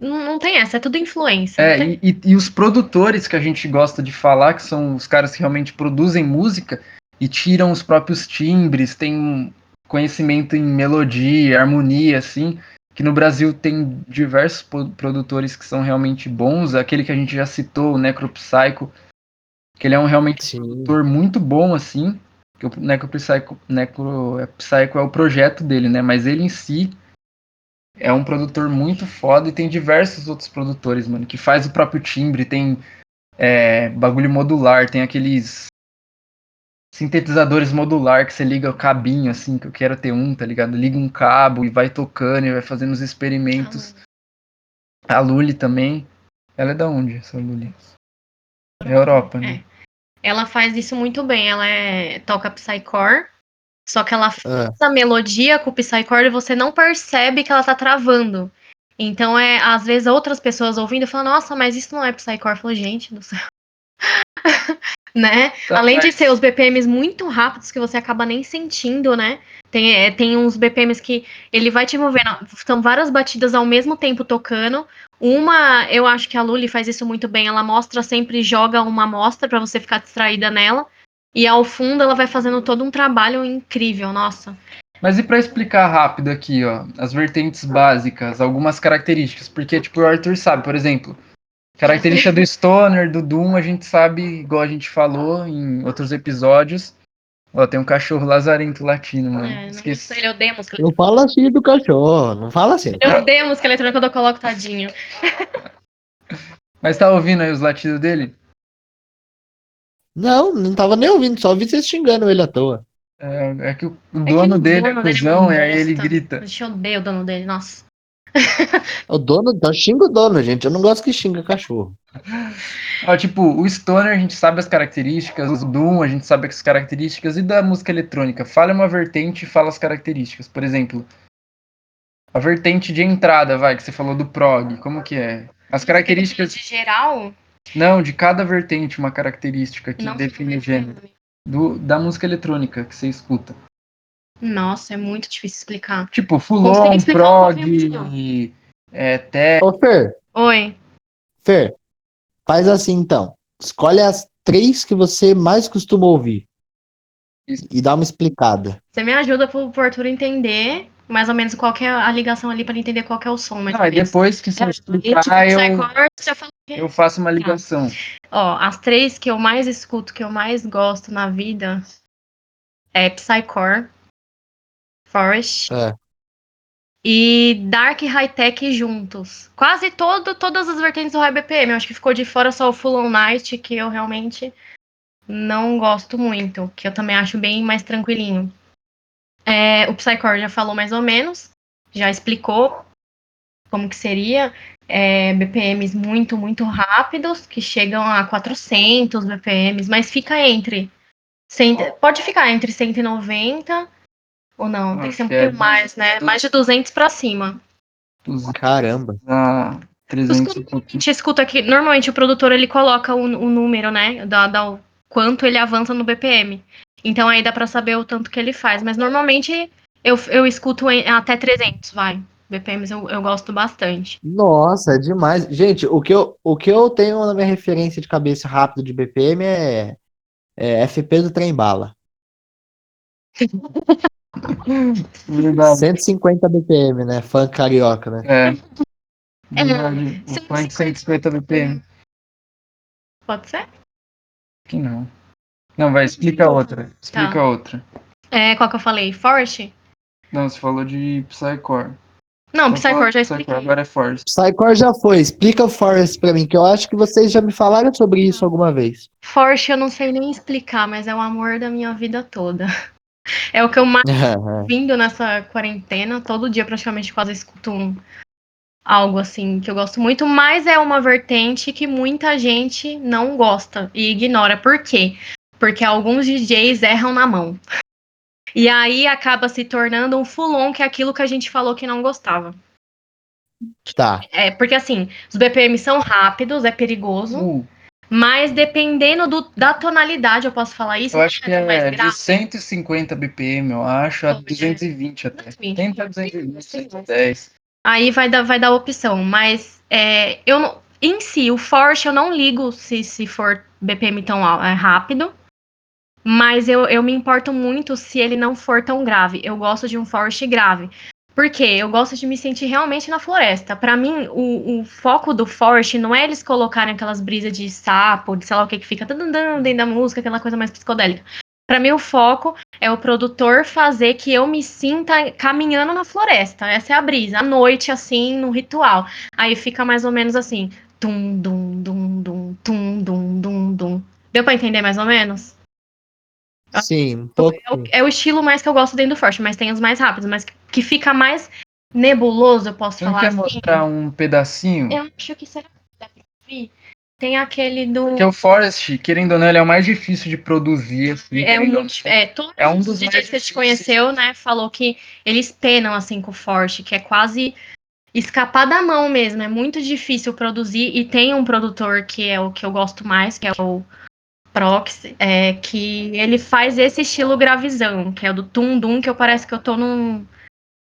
Não, não tem essa, é tudo influência. É, e, e, e os produtores que a gente gosta de falar, que são os caras que realmente produzem música e tiram os próprios timbres, tem conhecimento em melodia, harmonia, assim, que no Brasil tem diversos produtores que são realmente bons, aquele que a gente já citou, o Necropsycho, que ele é um realmente Sim. produtor muito bom, assim, que o Necropsycho, Necropsycho é o projeto dele, né, mas ele em si é um produtor muito foda e tem diversos outros produtores, mano, que faz o próprio timbre, tem é, bagulho modular, tem aqueles sintetizadores modular que você liga o cabinho, assim, que eu quero ter um, tá ligado? Liga um cabo e vai tocando e vai fazendo os experimentos. A Luli também. Ela é da onde, essa Luli? É Europa, né? É. Ela faz isso muito bem. Ela é, toca Psycore, Só que ela faz é. a melodia com o Psycore e você não percebe que ela tá travando. Então, é, às vezes, outras pessoas ouvindo falam, nossa, mas isso não é Psycore. Eu falo, gente do céu. né? Tá Além de ser os BPMs muito rápidos que você acaba nem sentindo, né? Tem, é, tem uns BPMs que ele vai te movendo. São várias batidas ao mesmo tempo tocando. Uma, eu acho que a Luli faz isso muito bem. Ela mostra sempre, joga uma amostra para você ficar distraída nela. E ao fundo ela vai fazendo todo um trabalho incrível, nossa. Mas e para explicar rápido aqui, ó, as vertentes básicas, algumas características, porque tipo o Arthur sabe, por exemplo, característica do Stoner, do Doom, a gente sabe, igual a gente falou em outros episódios. Ó, tem um cachorro lazarento latino, mano. É, Esqueci. Ele odeia música Não fala assim do cachorro, não fala assim. Eu odeio música eletrônica quando eu coloco tadinho. Mas tá ouvindo aí os latidos dele? Não, não tava nem ouvindo, só ouvi vocês xingando ele à toa. É, é que o dono é que dele é cuzão e aí ele grita. Eu odeio o dono dele, nossa. O dono, então xinga o dono, gente. Eu não gosto que xinga cachorro. Ó, tipo, o Stoner a gente sabe as características, o Doom a gente sabe as características, e da música eletrônica? Fala uma vertente e fala as características. Por exemplo, a vertente de entrada, vai, que você falou do prog, como que é? As características. De geral? Não, de cada vertente uma característica que Não define o gênero. Do, da música eletrônica que você escuta. Nossa, é muito difícil explicar. Tipo, Fulon, prog, é. Ô, Fer. Oi. Fer, faz assim então. Escolhe as três que você mais costuma ouvir. Isso. E dá uma explicada. Você me ajuda pro, pro Arthur entender mais ou menos qual é a ligação ali para entender qual é o som. Não, e depois que você é, explicar, tipo, eu, eu, faço uma ligação. Ó, as três que eu mais escuto, que eu mais gosto na vida é Psycore, Forest é. e Dark High Tech juntos. Quase todo, todas as vertentes do High BPM. Eu acho que ficou de fora só o Full On Night, que eu realmente não gosto muito, que eu também acho bem mais tranquilinho. É, o Psycore já falou mais ou menos, já explicou como que seria. É, BPMs muito, muito rápidos, que chegam a 400 BPMs, mas fica entre. pode ficar entre 190 ou não, tem que ser um pouquinho é mais, né? Mais de 200 para cima. Caramba. Ah, 300 a gente escuta aqui, normalmente o produtor ele coloca o, o número, né, da, da, quanto ele avança no BPM. Então aí dá para saber o tanto que ele faz. Mas normalmente eu, eu escuto em, até 300, vai. BPMs eu, eu gosto bastante. Nossa, é demais. Gente, o que, eu, o que eu tenho na minha referência de cabeça rápido de BPM é, é FP do trem bala. 150 BPM, né? Funk carioca, né? É. É, o funk 150 BPM. Pode ser? Que não. Não, vai, explica outra. Explica tá. outra. É, qual que eu falei? Forest? Não, você falou de Psycore. Não, Psycore já expliquei. Psycore, agora é Forest. Psycore já foi. Explica o Forest pra mim, que eu acho que vocês já me falaram sobre isso alguma vez. Forest eu não sei nem explicar, mas é o amor da minha vida toda. É o que eu mais vindo nessa quarentena. Todo dia praticamente quase escuto um, algo assim que eu gosto muito, mas é uma vertente que muita gente não gosta e ignora. Por quê? porque alguns DJs erram na mão. E aí acaba se tornando um fulon, que é aquilo que a gente falou que não gostava. Tá. É, porque assim, os BPM são rápidos, é perigoso. Uh. Mas dependendo do, da tonalidade, eu posso falar isso? Eu acho que é de 150 BPM, eu acho, a 220 até. Tenta 220, 110. Aí vai dar, vai dar opção, mas é, eu em si, o Force eu não ligo se, se for BPM tão é, rápido. Mas eu, eu me importo muito se ele não for tão grave. Eu gosto de um forest grave. Por quê? Eu gosto de me sentir realmente na floresta. Para mim, o, o, foco do forest não é eles colocarem aquelas brisas de sapo, de sei lá o que que fica dentro da música, aquela coisa mais psicodélica. Para mim, o foco é o produtor fazer que eu me sinta caminhando na floresta. Essa é a brisa. À noite, assim, no ritual. Aí fica mais ou menos assim. Tum, dum, dum, dum, tum, dum, dum, dum. Deu pra entender mais ou menos? Sim, um pouco. É o, é o, estilo mais que eu gosto dentro do Forte, mas tem os mais rápidos, mas que fica mais nebuloso, eu posso Você falar. Você quer assim. mostrar um pedacinho? Eu acho que será que dá pra ouvir? Tem aquele do. Que é o Forest, querendo ou não, ele é o mais difícil de produzir. Assim, é, um, é, todos é um dos DJs que a gente conheceu, né? Falou que eles penam assim com o Forest, que é quase escapar da mão mesmo. É muito difícil produzir. E tem um produtor que é o que eu gosto mais, que é o Prox, é, que ele faz esse estilo gravizão, que é o do Tum Dum, que eu parece que eu tô num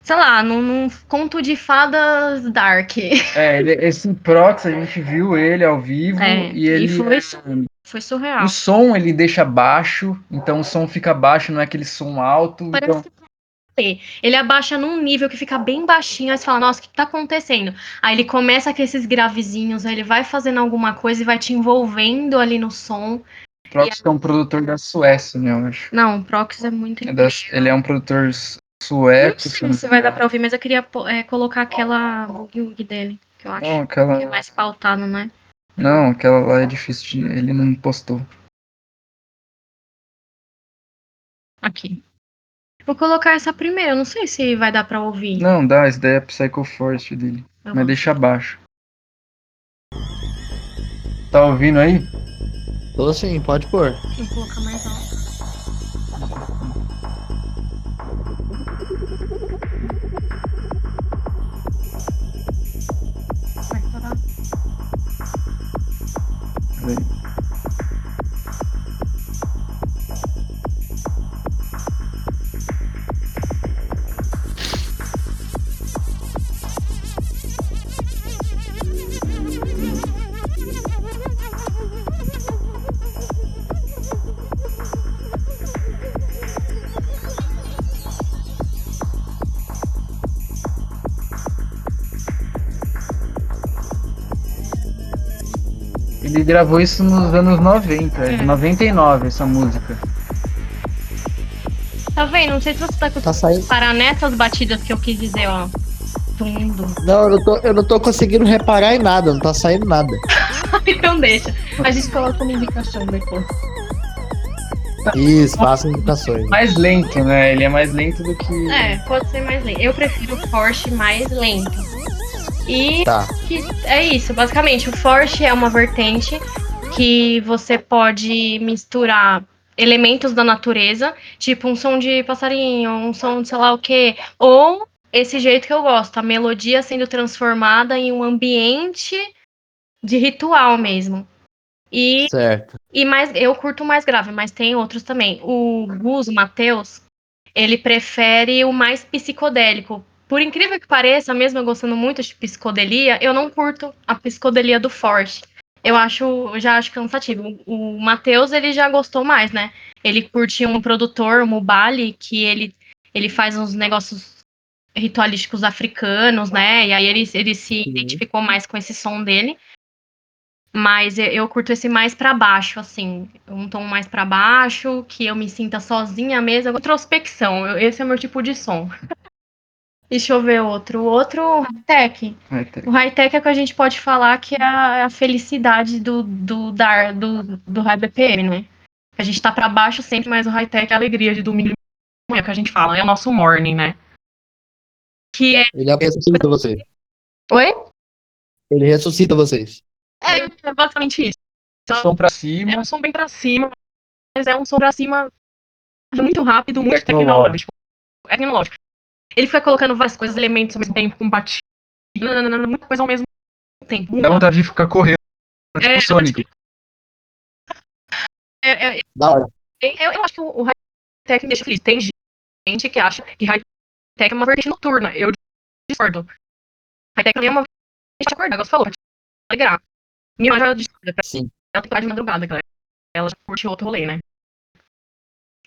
sei lá, num, num, conto de fadas dark. É, esse Prox, a gente viu ele ao vivo é, e ele. E foi, foi surreal. O som ele deixa baixo, então o som fica baixo, não é aquele som alto. Parece então... que ele abaixa num nível que fica bem baixinho, aí você fala, nossa, o que tá acontecendo? Aí ele começa com esses gravezinhos, aí ele vai fazendo alguma coisa e vai te envolvendo ali no som. Prox é um produtor da Suécia, né, eu acho. Não, o Prox é muito é da, Ele é um produtor sueco. Não sei se vai dar pra ouvir, mas eu queria é, colocar aquela boogie dele, que eu acho não, aquela... que é mais pautado, né? Não, aquela lá é difícil, de... ele não postou. Aqui. Vou colocar essa primeira, eu não sei se vai dar pra ouvir. Não, dá, essa daí é Psycho Force dele. Eu mas deixa abaixo. Tá ouvindo aí? Tô sim, pode pôr. Vou colocar mais alto. Ele gravou isso nos anos 90, é. de 99 essa música. Tá vendo? Não sei se você tá conseguindo tá parar nessas batidas que eu quis dizer, ó. Tundo. Não, eu não, tô, eu não tô conseguindo reparar em nada, não tá saindo nada. então deixa. A gente coloca uma indicação depois. Isso, faça indicações. Mais lento, né? Ele é mais lento do que. É, pode ser mais lento. Eu prefiro o Porsche mais lento. E tá. é isso, basicamente. O Forte é uma vertente que você pode misturar elementos da natureza, tipo um som de passarinho, um som de sei lá o quê, ou esse jeito que eu gosto, a melodia sendo transformada em um ambiente de ritual mesmo. E, certo. e mais, eu curto mais grave, mas tem outros também. O Gus Matheus, ele prefere o mais psicodélico, por incrível que pareça, mesmo eu gostando muito de psicodelia, eu não curto a psicodelia do Forte. Eu acho, já acho cansativo. O, o Matheus, ele já gostou mais, né? Ele curte um produtor, o Mubali, que ele, ele faz uns negócios ritualísticos africanos, né? E aí ele, ele se identificou mais com esse som dele. Mas eu, curto esse mais para baixo, assim, um tom mais para baixo, que eu me sinta sozinha mesmo. Introspecção, esse é o meu tipo de som. Deixa eu ver outro. O outro, high-tech. High o high-tech é que a gente pode falar que é a, é felicidade do, do, dar, do, do high BPM, né? A gente tá para baixo sempre, mas o high-tech é a alegria de domingo de manhã que a gente fala. É o nosso morning, né? Que é... Ele ressuscita você. Oi? Ele ressuscita vocês. É, é basicamente isso. Então, som pra cima. É um som bem pra cima, mas é um som pra cima muito rápido, muito tecnológico. É tecnológico. Ele fica colocando várias coisas, elementos ao mesmo tempo, compatíveis, muita coisa ao mesmo tempo. Dá vontade de ficar correndo, tipo é, Sonic. É, é, eu, eu acho que o high-tech me deixa feliz. Tem gente que acha que high-tech é uma vertente noturna. Eu discordo. High-tech também é uma vertente de acordar, igual você falou, pra alegrar. Minha mãe já discorda. Pra... Sim. Ela tem que de madrugada, ela, ela já curte outro rolê, né?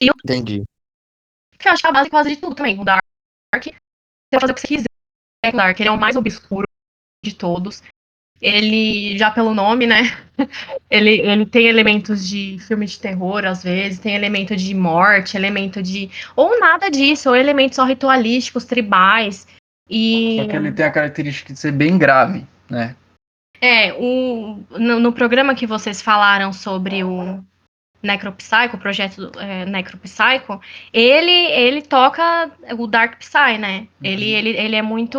E eu, Entendi. Que eu acho que é a base quase de tudo também. O Dark você vai fazer o que você quiser com Dark. Ele é o mais obscuro de todos. Ele, já pelo nome, né? ele, ele tem elementos de filme de terror, às vezes, tem elemento de morte, elemento de. Ou nada disso, ou elementos só ritualísticos, tribais. E... Só que ele tem a característica de ser bem grave, né? É, o, no, no programa que vocês falaram sobre o, Necropsycho, o projeto é, Necropsycho, ele, ele toca o Dark Psy, né? Uhum. Ele, ele, ele é muito.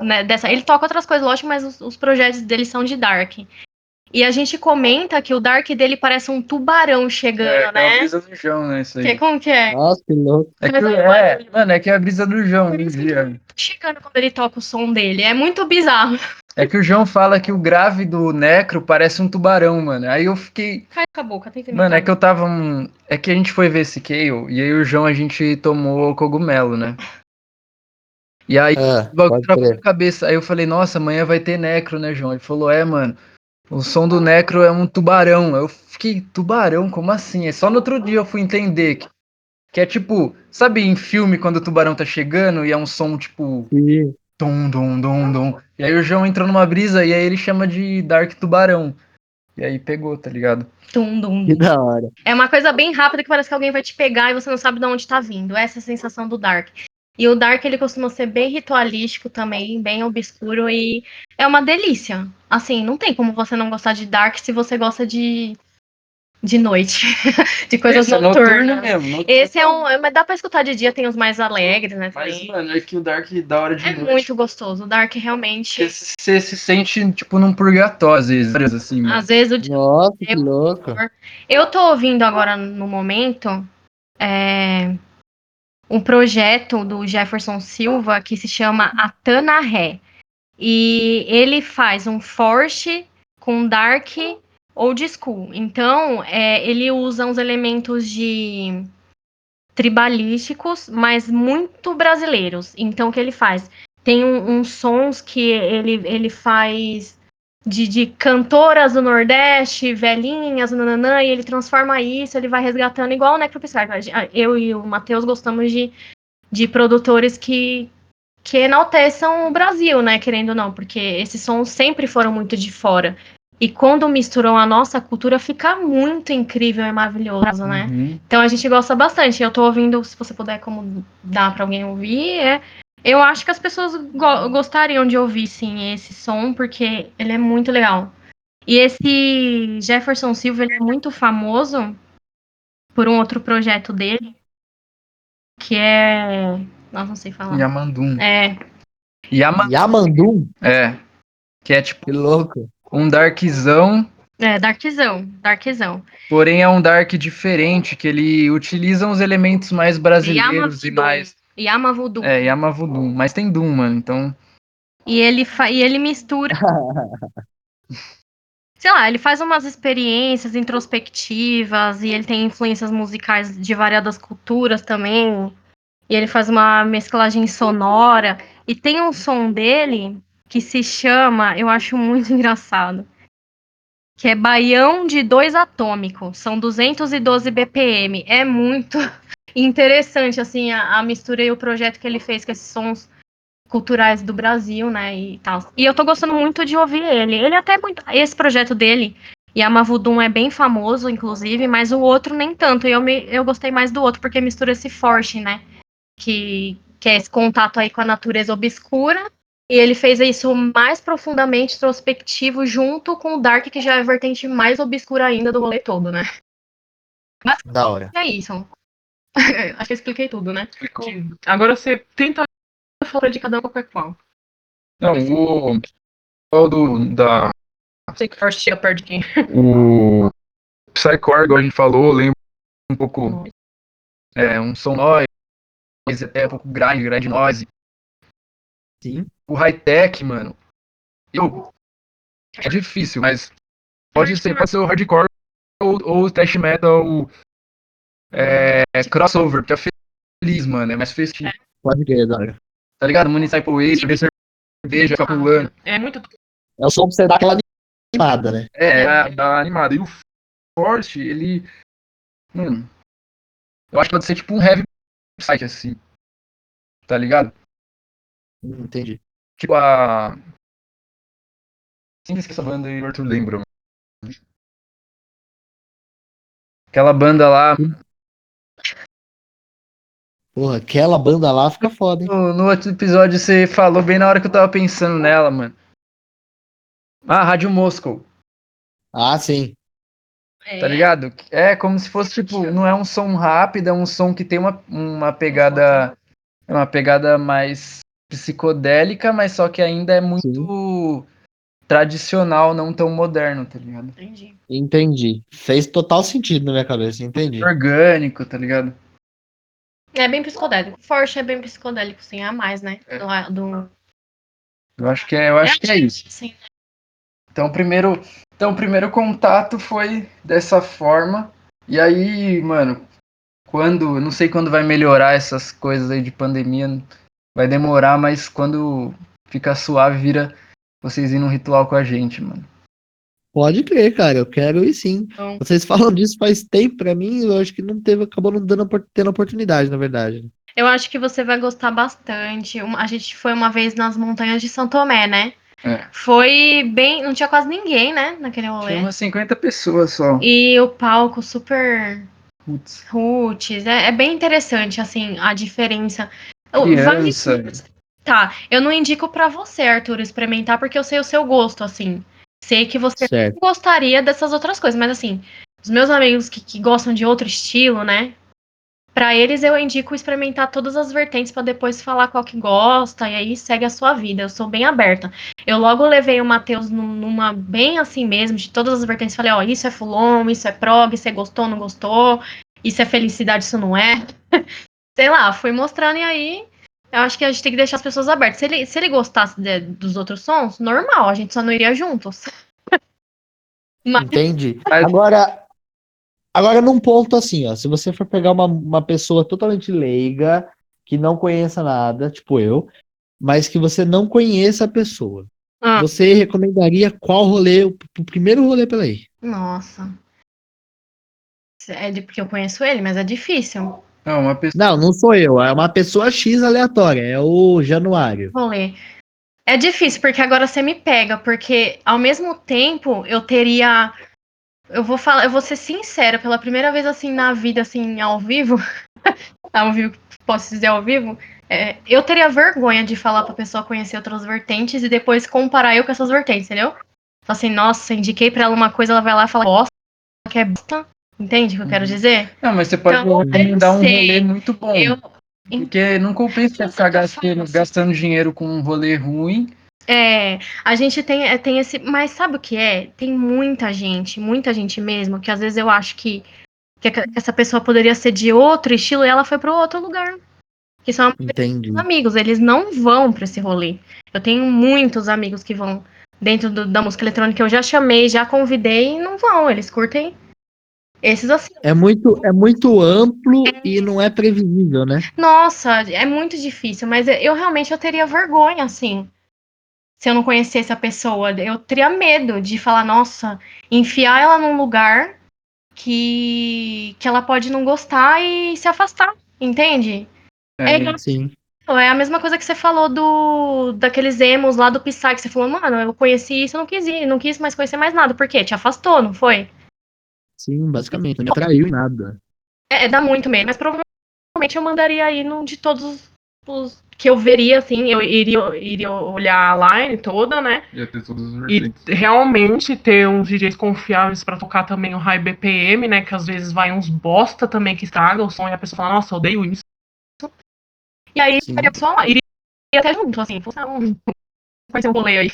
Né, dessa, ele toca outras coisas, lógico, mas os, os, projetos dele são de Dark. E a gente comenta que o Dark dele parece um tubarão chegando, é, né? É a brisa do João, né? Isso aí. Que, como que é? Nossa, que louco. É, que, é, mano, é que é a brisa do João, dizia. Chegando quando ele toca o som dele. É muito bizarro. É que o João fala que o grave do Necro parece um tubarão, mano. Aí eu fiquei. Cai com a boca, tem que Mano, é que eu tava. Um... É que a gente foi ver esse Kale e aí o João a gente tomou cogumelo, né? E aí, é, a cabeça. Aí eu falei, nossa, amanhã vai ter Necro, né, João? Ele falou, é, mano. O som do Necro é um tubarão. Eu fiquei, tubarão? Como assim? É só no outro dia eu fui entender que, que é tipo, sabe em filme quando o tubarão tá chegando e é um som tipo. Sim. Dum, dum, dum, dum. E aí o João entrou numa brisa e aí ele chama de Dark Tubarão. E aí pegou, tá ligado? Tum, dum. Que da hora. É uma coisa bem rápida que parece que alguém vai te pegar e você não sabe de onde tá vindo. Essa é a sensação do Dark. E o Dark ele costuma ser bem ritualístico também, bem obscuro e é uma delícia. Assim, não tem como você não gostar de Dark se você gosta de de noite, de coisas Esse noturnas. É mesmo, noturno. Esse é um, mas dá para escutar de dia, tem os mais alegres, né? Mas também. mano, é que o Dark da hora de é noite. muito gostoso. O Dark realmente. Você se sente tipo num purgatório às vezes, assim. Às vezes o Nossa, que louco. Eu tô ouvindo agora no momento é, um projeto do Jefferson Silva que se chama Atana Ré. E ele faz um forte com dark old school. Então, é, ele usa uns elementos de tribalísticos, mas muito brasileiros. Então, o que ele faz? Tem uns um, um sons que ele, ele faz de, de cantoras do Nordeste, velhinhas, nananã, e ele transforma isso, ele vai resgatando igual o Necropscar. Eu e o Matheus gostamos de, de produtores que, que enalteçam o Brasil, né, querendo ou não, porque esses sons sempre foram muito de fora. E quando misturam a nossa cultura, fica muito incrível e maravilhoso, né? Uhum. Então a gente gosta bastante. Eu tô ouvindo, se você puder como dar para alguém ouvir, é eu acho que as pessoas go gostariam de ouvir, sim, esse som, porque ele é muito legal. E esse Jefferson Silva, ele é muito famoso por um outro projeto dele, que é... Nossa, não sei falar. Yamandum. É. Yama... Yamandum? É. Que é tipo... Que louco. Um darkzão é, Darkzão, Darkzão. Porém é um Dark diferente, que ele utiliza uns elementos mais brasileiros e mais Yama Voodoo. É, Yama Voodoo. Mas tem Doom, mano, então. E ele, fa... e ele mistura. Sei lá, ele faz umas experiências introspectivas e ele tem influências musicais de variadas culturas também. E ele faz uma mesclagem sonora. E tem um som dele que se chama, eu acho muito engraçado, que é Baião de dois atômico. São 212 BPM. É muito interessante, assim, a, a, mistura e o projeto que ele fez com esses sons culturais do Brasil, né, e tal. E eu tô gostando muito de ouvir ele. Ele até muito... Esse projeto dele, Yamavudum é bem famoso, inclusive, mas o outro nem tanto. E eu, me, eu gostei mais do outro, porque mistura esse forte, né, que, que é esse contato aí com a natureza obscura. E ele fez isso mais profundamente introspectivo, junto com o Dark, que já é a vertente mais obscura ainda do rolê todo, né? Mas, da hora. É isso. Acho que eu expliquei tudo, né? Explicou. Agora você tenta falar de cada um qualquer qual. Não, o. Qual do. Da. Sei que Force chega perto de quem. O. Psycore, igual a gente falou, lembra um pouco. É, um som noise, até um pouco grind, grind noise. Sim. O high-tech, mano. Eu. É difícil, mas. Pode ser, pode ser o hardcore ou, ou o thrash metal é, crossover, porque é feliz, mano. É mais festivo. É. Pode crer, Dória. Tá ligado? Municipal Waste, beber cerveja, ficar pulando. É muito. É o som pra você dar aquela animada, né? É, é dá animada. E o Force, ele. Mano. Eu acho que pode ser tipo um heavy site assim. Tá ligado? Hum, entendi. Tipo a. Sempre esqueço essa banda e o Arthur lembra. Aquela banda lá. Porra, aquela banda lá fica foda, hein? No, no, outro episódio você falou bem na hora que eu tava pensando nela, mano. Ah, Rádio Moscow. Ah, sim. É. Tá ligado? É como se fosse, tipo, não é um som rápido, é um som que tem uma, uma pegada. É uma pegada mais psicodélica, mas só que ainda é muito. Sim. tradicional, não tão moderno, tá ligado? Entendi. Entendi. Fez total sentido na minha cabeça, entendi. Orgânico, tá ligado? É bem psicodélico. Forte é bem psicodélico, sim, a mais, né? É. Do, do... Eu acho que é, eu acho é, que é isso. Sim. Então, primeiro, então, o primeiro contato foi dessa forma. E aí, mano, quando, não sei quando vai melhorar essas coisas aí de pandemia, vai demorar, mas quando fica suave, vira vocês ir num ritual com a gente, mano. Pode crer, cara, eu quero ir sim. Então, vocês falam disso faz tempo pra mim, eu acho que não teve, acabou não dando tendo oportunidade, na verdade. Eu acho que você vai gostar bastante. A gente foi uma vez nas montanhas de São Tomé, né? É. Foi bem. Não tinha quase ninguém, né? Naquele rolê. Tinha umas 50 pessoas só. E o palco super. Roots. Roots. É, é bem interessante, assim, a diferença. Criança. Vai... Tá, eu não indico para você, Arthur, experimentar, porque eu sei o seu gosto, assim. Sei que você certo. gostaria dessas outras coisas, mas assim, os meus amigos que, que gostam de outro estilo, né? Para eles eu indico experimentar todas as vertentes para depois falar qual que gosta e aí segue a sua vida. Eu sou bem aberta. Eu logo levei o Matheus numa bem assim mesmo, de todas as vertentes. Falei, ó, oh, isso é fulon, isso é prog, você gostou, não gostou, isso é felicidade, isso não é. Sei lá, fui mostrando e aí eu acho que a gente tem que deixar as pessoas abertas. Se ele, se ele gostasse de, dos outros sons, normal, a gente só não iria juntos. Mas... Entendi. Agora, Agora, num ponto assim, ó, se você for pegar uma, uma pessoa totalmente leiga, que não conheça nada, tipo eu, mas que você não conheça a pessoa, ah. você recomendaria qual rolê, o, o primeiro rolê pela aí? Nossa. É de, porque eu conheço ele, mas é difícil. Não, uma pessoa... não, não sou eu, é uma pessoa X aleatória, é o Januário. Rolê. É difícil, porque agora você me pega, porque ao mesmo tempo eu teria eu vou falar, eu vou ser sincera, pela primeira vez assim na vida, assim, ao vivo, ao vivo, posso dizer ao vivo, é, eu teria vergonha de falar pra pessoa conhecer outras vertentes e depois comparar eu com essas vertentes, entendeu? Então, assim, nossa, indiquei pra ela uma coisa, ela vai lá e fala, bosta, que é bosta. Entende o que eu quero uhum. dizer? Não, mas você pode então, dar um rolê muito bom. Eu... Porque não compensa ficar gastando, gastando dinheiro com um rolê ruim é, a gente tem, é, tem esse. Mas sabe o que é? Tem muita gente, muita gente mesmo, que às vezes eu acho que, que essa pessoa poderia ser de outro estilo e ela foi para outro lugar. Que são Entendi. amigos, eles não vão para esse rolê. Eu tenho muitos amigos que vão dentro do, da música eletrônica, eu já chamei, já convidei e não vão, eles curtem esses assim. É muito, é muito amplo e não é previsível, né? Nossa, é muito difícil, mas eu realmente eu teria vergonha, assim se eu não conhecesse a pessoa. Eu teria medo de falar, nossa, enfiar ela num lugar que, que ela pode não gostar e se afastar, entende? É, é, sim. é a mesma coisa que você falou do daqueles emos lá do Psy, que você falou, mano, eu conheci isso, eu não quis ir, não quis mais conhecer mais nada. Por quê? Te afastou, não foi? Sim, basicamente, não me atraiu em nada. É, dá muito medo, mas provavelmente eu mandaria aí no, de todos os que eu veria, assim, eu iria, iria olhar a line toda, né? E realmente ter uns DJs confiáveis para tocar também o high BPM, né? Que às vezes vai uns bosta também que estraga o som e a pessoa fala, nossa, eu odeio isso. E aí a pessoa lá, iria até junto, assim, fosse um. Vai ser um rolê aí.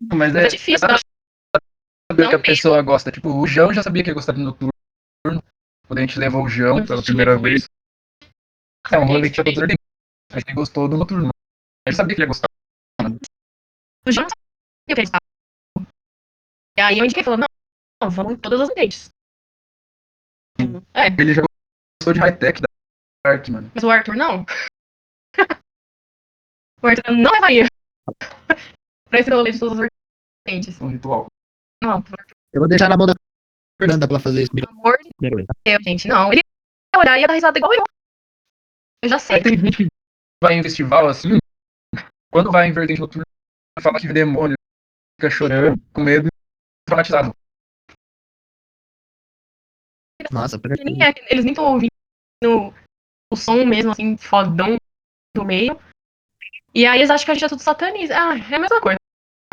Mas, Mas é, é, difícil. É saber o que a pessoa gosta. Tipo, o João já sabia que ia gostar de noturno. Quando a gente levou o João pela primeira vez. É um rolê que tinha todos a gente gostou do noturno. Gente sabia que ele ia gostar. O João sabia que ele gostava. E aí eu indiquei falou, não, não, vamos em todas as dates. É. Ele já gostou de high-tech da arte, mano. Mas o Arthur não. o Arthur não levaria pra esse rolê de todas as vertentes. Um ritual. Não. Eu vou deixar na mão da Fernanda pra fazer isso. Pelo amor de Deus, gente. Não, ele ia olhar e ia dar risada igual eu. Eu já sei. tem gente que vai em festival assim, quando vai em vertente noturna, fala que demônio, fica chorando, com medo, traumatizado. Nossa, nem é, eles nem estão ouvindo o som mesmo, assim, fodão do meio. E aí eles acham que a gente é tudo satanista. Ah, é a mesma coisa,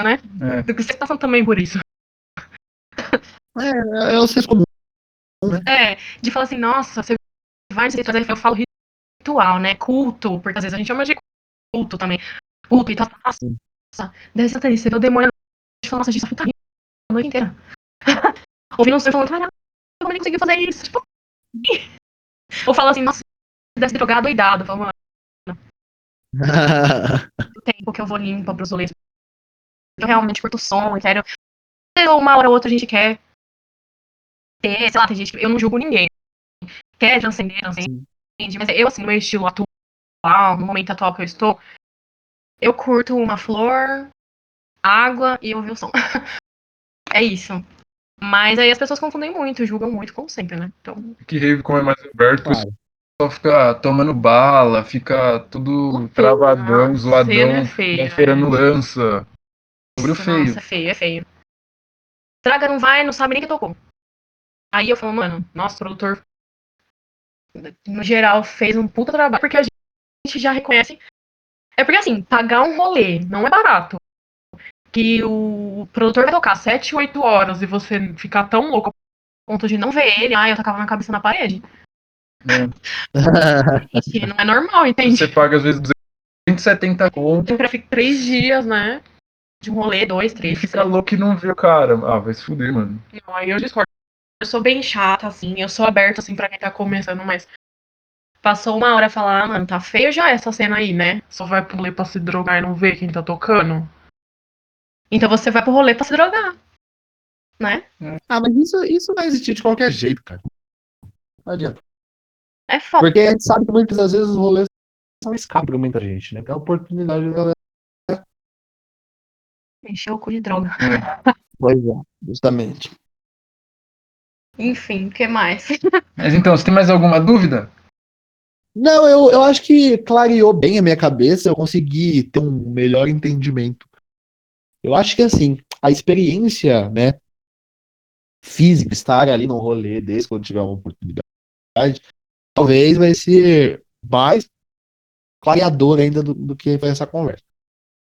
né? É. Do que você tá também por isso. É, é o senso comum, né? É, de falar assim, nossa, você vai trazer, eu falo ritual, né? Culto, porque às vezes a gente chama de culto também. Culto e tal. Nossa, deve ser satanista, você vê o demônio falando, nossa, gente, tá a noite inteira. Ouvindo um sonho falando, caralho, como ele conseguiu fazer isso? Tipo, ou fala assim, nossa, deve ter jogado doidado. Fala, mano. o tempo que eu vou limpa pros rolês. Eu realmente curto o som e quero. Uma hora ou outra a gente quer ter, sei lá, tem gente. Eu não julgo ninguém. Quer transcender, transcende. Mas eu, assim, no meu estilo atual, no momento atual que eu estou, eu curto uma flor, água e ouvir o som. é isso. Mas aí as pessoas confundem muito, julgam muito, como sempre, né? Então... Que rave, como é mais aberto, claro. só fica tomando bala, fica tudo travadão, zoadão, é feio, feirando né? lança. Bagulho feio. Nossa, é feio, é feio. Traga não vai, não sabe nem que tocou. Aí eu falo, mano, nosso produtor, no geral, fez um puta trabalho, porque a gente já reconhece. É porque assim, pagar um rolê não é barato que o produtor vai tocar 7, 8 horas e você ficar tão louco a ponto de não ver ele, ah, eu tacava minha cabeça na parede. É. não é normal, entende? Você paga às vezes 270 conto. Pra ficar 3 dias, né? De um rolê, 2, 3. Fica louco e não vê o cara. Ah, vai se fuder, mano. Não, aí eu discordo. Eu sou bem chata, assim, eu sou aberta, assim, pra quem tá começando, mas passou uma hora a falar, ah, mano, tá feio já essa cena aí, né? Só vai pro rolê pra se drogar e não ver quem tá tocando. Então você vai pro rolê pra se drogar. Né? Ah, mas isso, isso vai existir de qualquer jeito, cara. Não adianta. É foda. Porque a gente sabe que muitas vezes os rolês são escape pra muita gente, né? É a oportunidade de galera. Encher o cu de droga. É. Pois é, justamente. Enfim, o que mais? Mas então, você tem mais alguma dúvida? Não, eu, eu acho que clareou bem a minha cabeça, eu consegui ter um melhor entendimento eu acho que assim, a experiência, né, física, estar ali num rolê desse, quando tiver uma oportunidade, talvez vai ser mais clareador ainda do, do que foi essa conversa.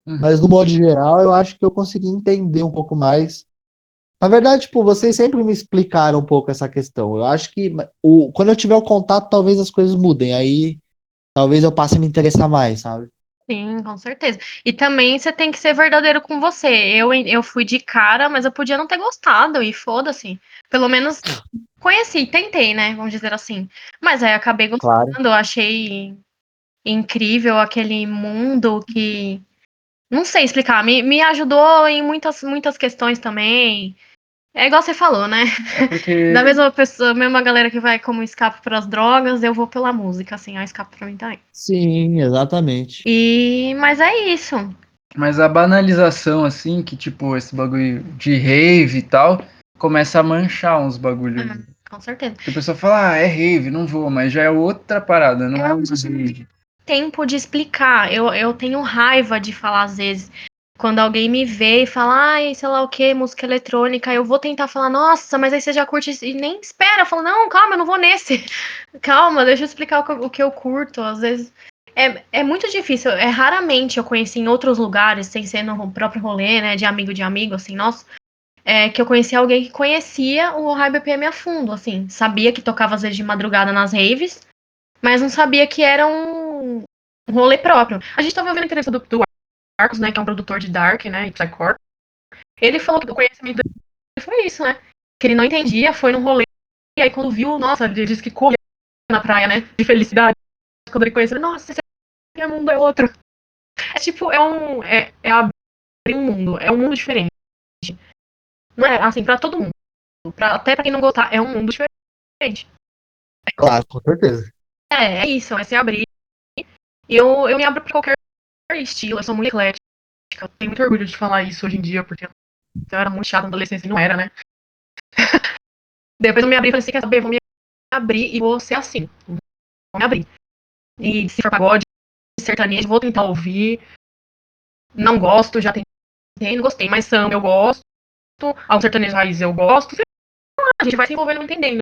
Uhum. Mas no modo geral, eu acho que eu consegui entender um pouco mais. Na verdade, tipo, vocês sempre me explicaram um pouco essa questão. Eu acho que o, quando eu tiver o contato, talvez as coisas mudem. Aí talvez eu passe a me interessar mais, sabe? Sim, com certeza. E também você tem que ser verdadeiro com você. Eu, eu fui de cara, mas eu podia não ter gostado, e foda-se. Pelo menos conheci, tentei, né? Vamos dizer assim. Mas aí acabei gostando, claro. achei incrível aquele mundo que. Não sei explicar, me, me ajudou em muitas, muitas questões também. É igual você falou, né? É porque... Da mesma pessoa, mesma galera que vai como escape para as drogas, eu vou pela música, assim, a escape pra mim também. Sim, exatamente. E mas é isso. Mas a banalização, assim, que tipo, esse bagulho de rave e tal, começa a manchar uns bagulhos. Ah, com certeza. a pessoa fala, ah, é rave, não vou, mas já é outra parada, não é, é um rave. Tempo de explicar. Eu, eu tenho raiva de falar às vezes quando alguém me vê e fala, ai, sei lá o que, música eletrônica, eu vou tentar falar, nossa, mas aí você já curte e nem espera, falo, não, calma, eu não vou nesse. calma, deixa eu explicar o que, o que eu curto. Às vezes é, é muito difícil, é raramente eu conheci em outros lugares, sem ser no próprio rolê, né, de amigo de amigo, assim, nossa, é, que eu conheci alguém que conhecia o High BPM a fundo, assim, sabia que tocava às vezes de madrugada nas raves, mas não sabia que era um, um rolê próprio. A gente tava vendo a entrevista do, do Marcos, né, que é um produtor de Dark, né, e Psycore, ele falou que o conhecimento dele foi isso, né? Que ele não entendia, foi num rolê, e aí quando viu, nossa, ele disse que correu na praia, né, de felicidade. Quando ele conheceu, nossa, esse é mundo é outro. É tipo, é um. É, é abrir um mundo, é um mundo diferente. Não é assim, pra todo mundo. Pra, até pra quem não gostar, é um mundo diferente. Claro, com certeza. É, é isso, é se abrir. Eu, eu me abro pra qualquer estilo, eu sou muito eclética. Eu tenho muito orgulho de falar isso hoje em dia, porque eu era muito chata na adolescência e não era, né? Depois eu me abri e falei assim, quer saber, vou me abrir e vou ser assim. Vou me abrir. E se for pagode, sertanejo, vou tentar ouvir. Não gosto, já tentei, não gostei, mas samba eu gosto. Algum sertanejo raiz eu gosto. A gente vai se envolvendo entendendo,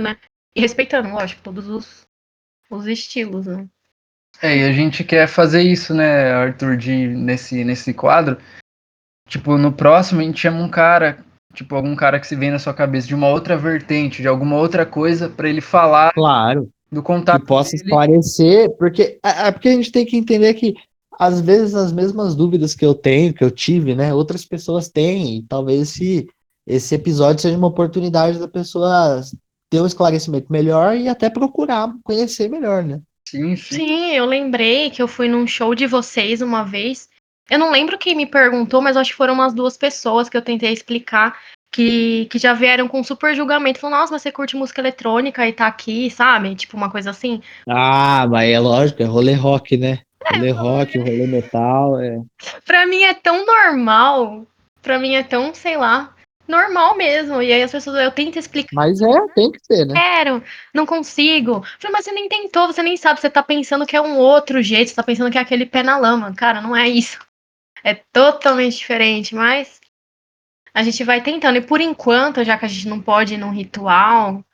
né? E respeitando, lógico, todos os, os estilos, né? É, e a gente quer fazer isso, né, Arthur, de, nesse, nesse quadro. Tipo, no próximo a gente chama um cara, tipo, algum cara que se vem na sua cabeça de uma outra vertente, de alguma outra coisa, para ele falar claro, do contato. Que possa dele. esclarecer, porque, é, é porque a gente tem que entender que às vezes as mesmas dúvidas que eu tenho, que eu tive, né? Outras pessoas têm. E talvez esse, esse episódio seja uma oportunidade da pessoa ter um esclarecimento melhor e até procurar conhecer melhor, né? Sim, sim. Sim, eu lembrei que eu fui num show de vocês uma vez. Eu não lembro quem me perguntou, mas acho que foram umas duas pessoas que eu tentei explicar que, que já vieram com super julgamento. Falaram, nossa, mas você curte música eletrônica e tá aqui, sabe? Tipo, uma coisa assim. Ah, mas é lógico, é rolê rock, né? É, rolê rock, rolê metal. É. Pra mim é tão normal. Pra mim é tão, sei lá, normal mesmo. E aí as pessoas, eu tento explicar. Mas é, tem que ser, né? Quero, não consigo. Falei, mas você nem tentou, você nem sabe, você tá pensando que é um outro jeito, você tá pensando que é aquele pé na lama. Cara, não é isso. É totalmente diferente, mas a gente vai tentando. E por enquanto, já que a gente não pode ir num ritual,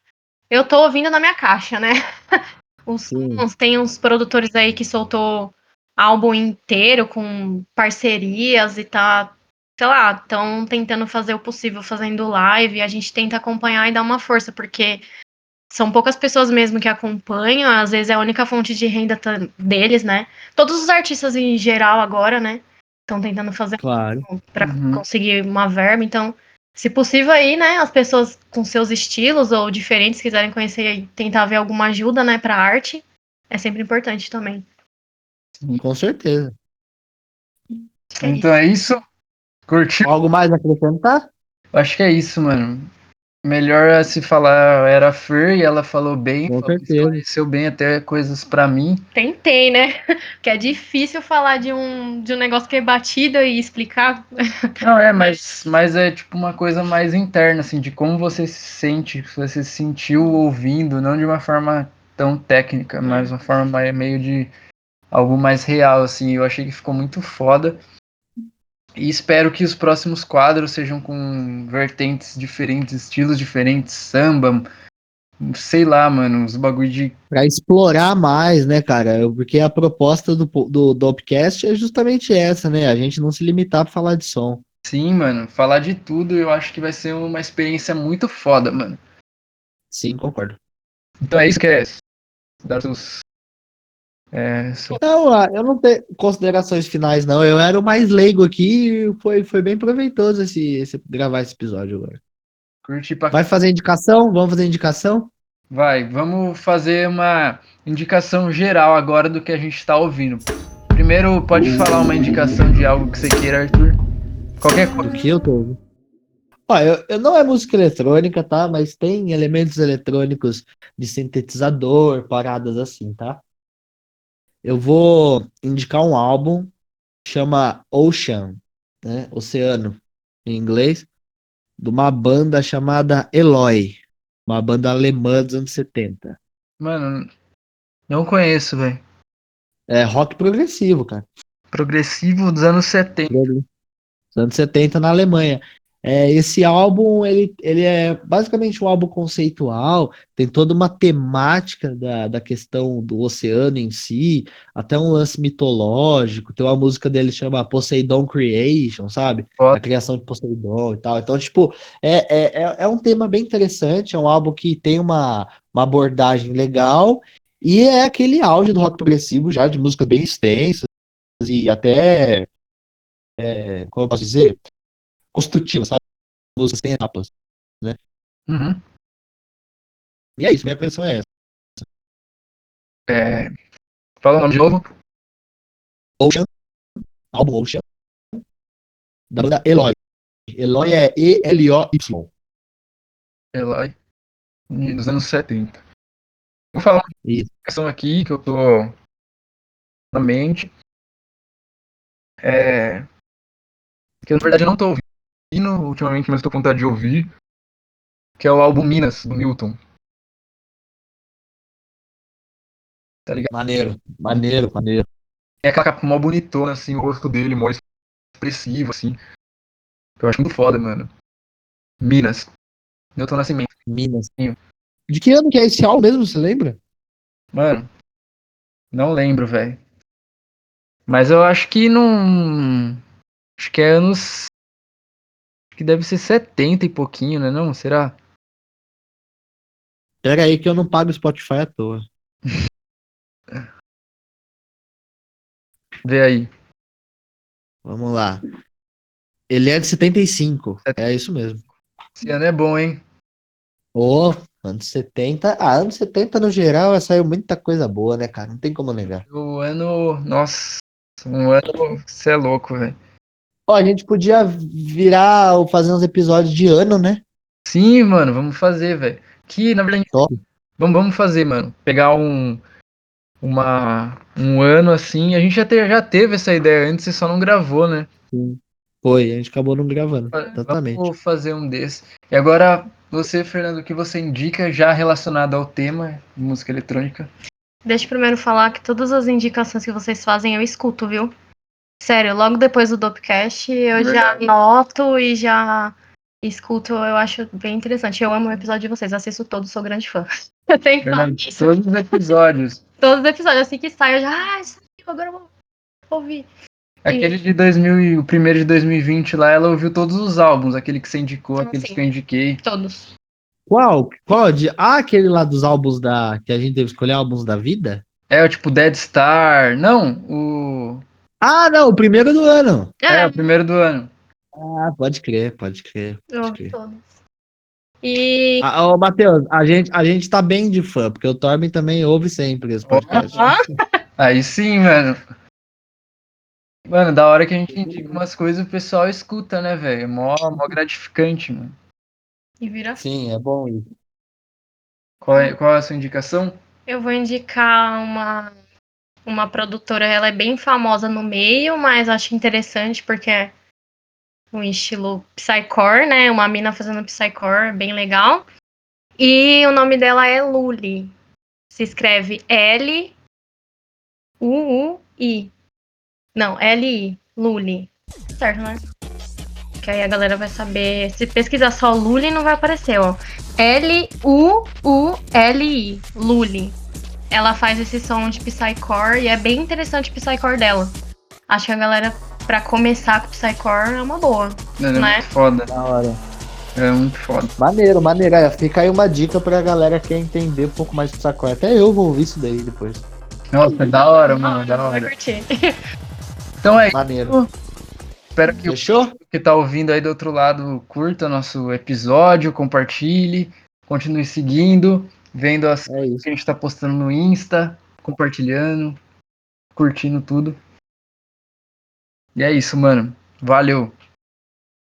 eu tô ouvindo na minha caixa, né? Os, uns, tem uns produtores aí que soltou álbum inteiro com parcerias e tá sei lá, estão tentando fazer o possível fazendo live, e a gente tenta acompanhar e dar uma força, porque são poucas pessoas mesmo que acompanham, às vezes é a única fonte de renda deles, né? Todos os artistas em geral agora, né? Estão tentando fazer claro. para uhum. conseguir uma verba, então, se possível aí, né, as pessoas com seus estilos ou diferentes quiserem conhecer e tentar ver alguma ajuda, né, para arte, é sempre importante também. Com certeza. É então é isso. Curtiu? Algo mais a acrescentar? Acho que é isso, mano. Melhor se falar era Fer e ela falou bem, Com falou, esclareceu bem até coisas para mim. Tentei, né? Que é difícil falar de um, de um negócio que é batido e explicar. Não, é, mas, mas é tipo uma coisa mais interna, assim, de como você se sente, se você se sentiu ouvindo, não de uma forma tão técnica, mas uma forma meio de algo mais real, assim. Eu achei que ficou muito foda. E espero que os próximos quadros sejam com vertentes diferentes, estilos diferentes, samba, sei lá, mano, os bagulho de. Pra explorar mais, né, cara? Porque a proposta do, do, do Upcast é justamente essa, né? A gente não se limitar pra falar de som. Sim, mano, falar de tudo eu acho que vai ser uma experiência muito foda, mano. Sim, concordo. Então é isso que é. Dar os é, só... Não, eu não tenho considerações finais, não. Eu era o mais leigo aqui e foi, foi bem proveitoso esse, esse, gravar esse episódio agora. Curti pra... Vai fazer indicação? Vamos fazer indicação? Vai, vamos fazer uma indicação geral agora do que a gente está ouvindo. Primeiro, pode falar uma indicação de algo que você queira, Arthur? Qualquer coisa. O que eu tô ouvindo? Ó, eu, eu, não é música eletrônica, tá? Mas tem elementos eletrônicos de sintetizador, paradas assim, tá? Eu vou indicar um álbum chama Ocean, né? Oceano em inglês, de uma banda chamada Eloy, uma banda alemã dos anos 70. Mano, não conheço, velho. É rock progressivo, cara. Progressivo dos anos 70. Dos anos 70 na Alemanha. É, esse álbum ele, ele é basicamente um álbum conceitual, tem toda uma temática da, da questão do oceano em si, até um lance mitológico. Tem uma música dele que chama Poseidon Creation, sabe? A criação de Poseidon e tal. Então, tipo, é, é, é, é um tema bem interessante, é um álbum que tem uma, uma abordagem legal e é aquele auge do rock progressivo já, de música bem extensa e até. É, como eu posso dizer? construtiva, sabe? Músicas têm etapas, né? Uhum. E é isso, minha pensão é essa. É... Fala o nome de novo. Ocean, álbum Ocean, da banda Eloy. Eloy é E-L-O-Y. Eloy, dos anos 70. Vou falar uma questão aqui que eu tô na mente. É, que na verdade eu não tô ouvindo ultimamente, mas tô com vontade de ouvir, que é o álbum Minas, do Milton. Tá ligado? Maneiro, maneiro, maneiro. É aquela capa mó bonitona, assim, o rosto dele, mó expressivo, assim. Eu acho muito foda, mano. Minas. Milton Nascimento. Minas. De que ano que é esse álbum mesmo, você lembra? Mano, não lembro, velho. Mas eu acho que não. Acho que é anos. Que deve ser 70 e pouquinho, né? Não? Será? Pera aí que eu não pago Spotify à toa. Vê aí. Vamos lá. Ele é de 75. É isso mesmo. Esse ano é bom, hein? Ô, oh, anos 70. Ah, anos 70 no geral saiu muita coisa boa, né, cara? Não tem como negar. O ano. Nossa, um ano. Você é louco, velho. Ó, a gente podia virar ou fazer uns episódios de ano, né? Sim, mano, vamos fazer, velho. Que, na verdade. Top. Vamos, vamos fazer, mano. Pegar um. Uma, um ano assim. A gente já, te, já teve essa ideia antes, você só não gravou, né? Sim. Foi, a gente acabou não gravando. Exatamente. Vou fazer um desses. E agora, você, Fernando, o que você indica já relacionado ao tema de música eletrônica? Deixa eu primeiro falar que todas as indicações que vocês fazem eu escuto, viu? Sério, logo depois do Dopcast eu Verdade. já noto e já escuto, eu acho bem interessante. Eu amo o episódio de vocês, assisto todos, sou grande fã. Eu tenho que falar isso. Todos os episódios. todos os episódios, assim que sai, eu já, ah, saiu, agora eu vou ouvir. Aquele de 2000 e o primeiro de 2020 lá, ela ouviu todos os álbuns, aquele que você indicou, ah, aqueles sim. que eu indiquei. Todos. Qual? Qual? De... Ah, aquele lá dos álbuns da. que a gente teve que escolher álbuns da vida? É, o tipo Dead Star. Não, o. Ah, não, o primeiro do ano. É, é o primeiro do ano. Ah, pode crer, pode crer. Pode crer. Todos. E. Ah, ô, Matheus, a gente, a gente tá bem de fã, porque o Torben também ouve sempre esse podcast. Aí sim, mano. Mano, da hora que a gente indica umas coisas, o pessoal escuta, né, velho? É mó, mó gratificante, mano. E vira Sim, é bom isso. Qual é, qual é a sua indicação? Eu vou indicar uma, uma produtora, ela é bem famosa no meio, mas acho interessante porque é um estilo Psycore, né? Uma mina fazendo Psycore, bem legal. E o nome dela é Luli. Se escreve L-U-U-I. Não, L-I, Luli. Certo, né? Que aí a galera vai saber. Se pesquisar só Luli, não vai aparecer, ó. L-U-U-L-I, Luli. Ela faz esse som de Psycore e é bem interessante o Psycore dela. Acho que a galera, pra começar com Psycore, é uma boa. É, é né? muito foda. Da hora. É muito foda. Maneiro, maneiro. É, fica aí uma dica pra galera que quer entender um pouco mais de Psycore. Até eu vou ouvir isso daí depois. Nossa, é da hora, mano, da hora. Então é Maneiro. Espero que Fechou? o que tá ouvindo aí do outro lado curta nosso episódio, compartilhe, continue seguindo, vendo as é que a gente tá postando no Insta, compartilhando, curtindo tudo. E é isso, mano. Valeu.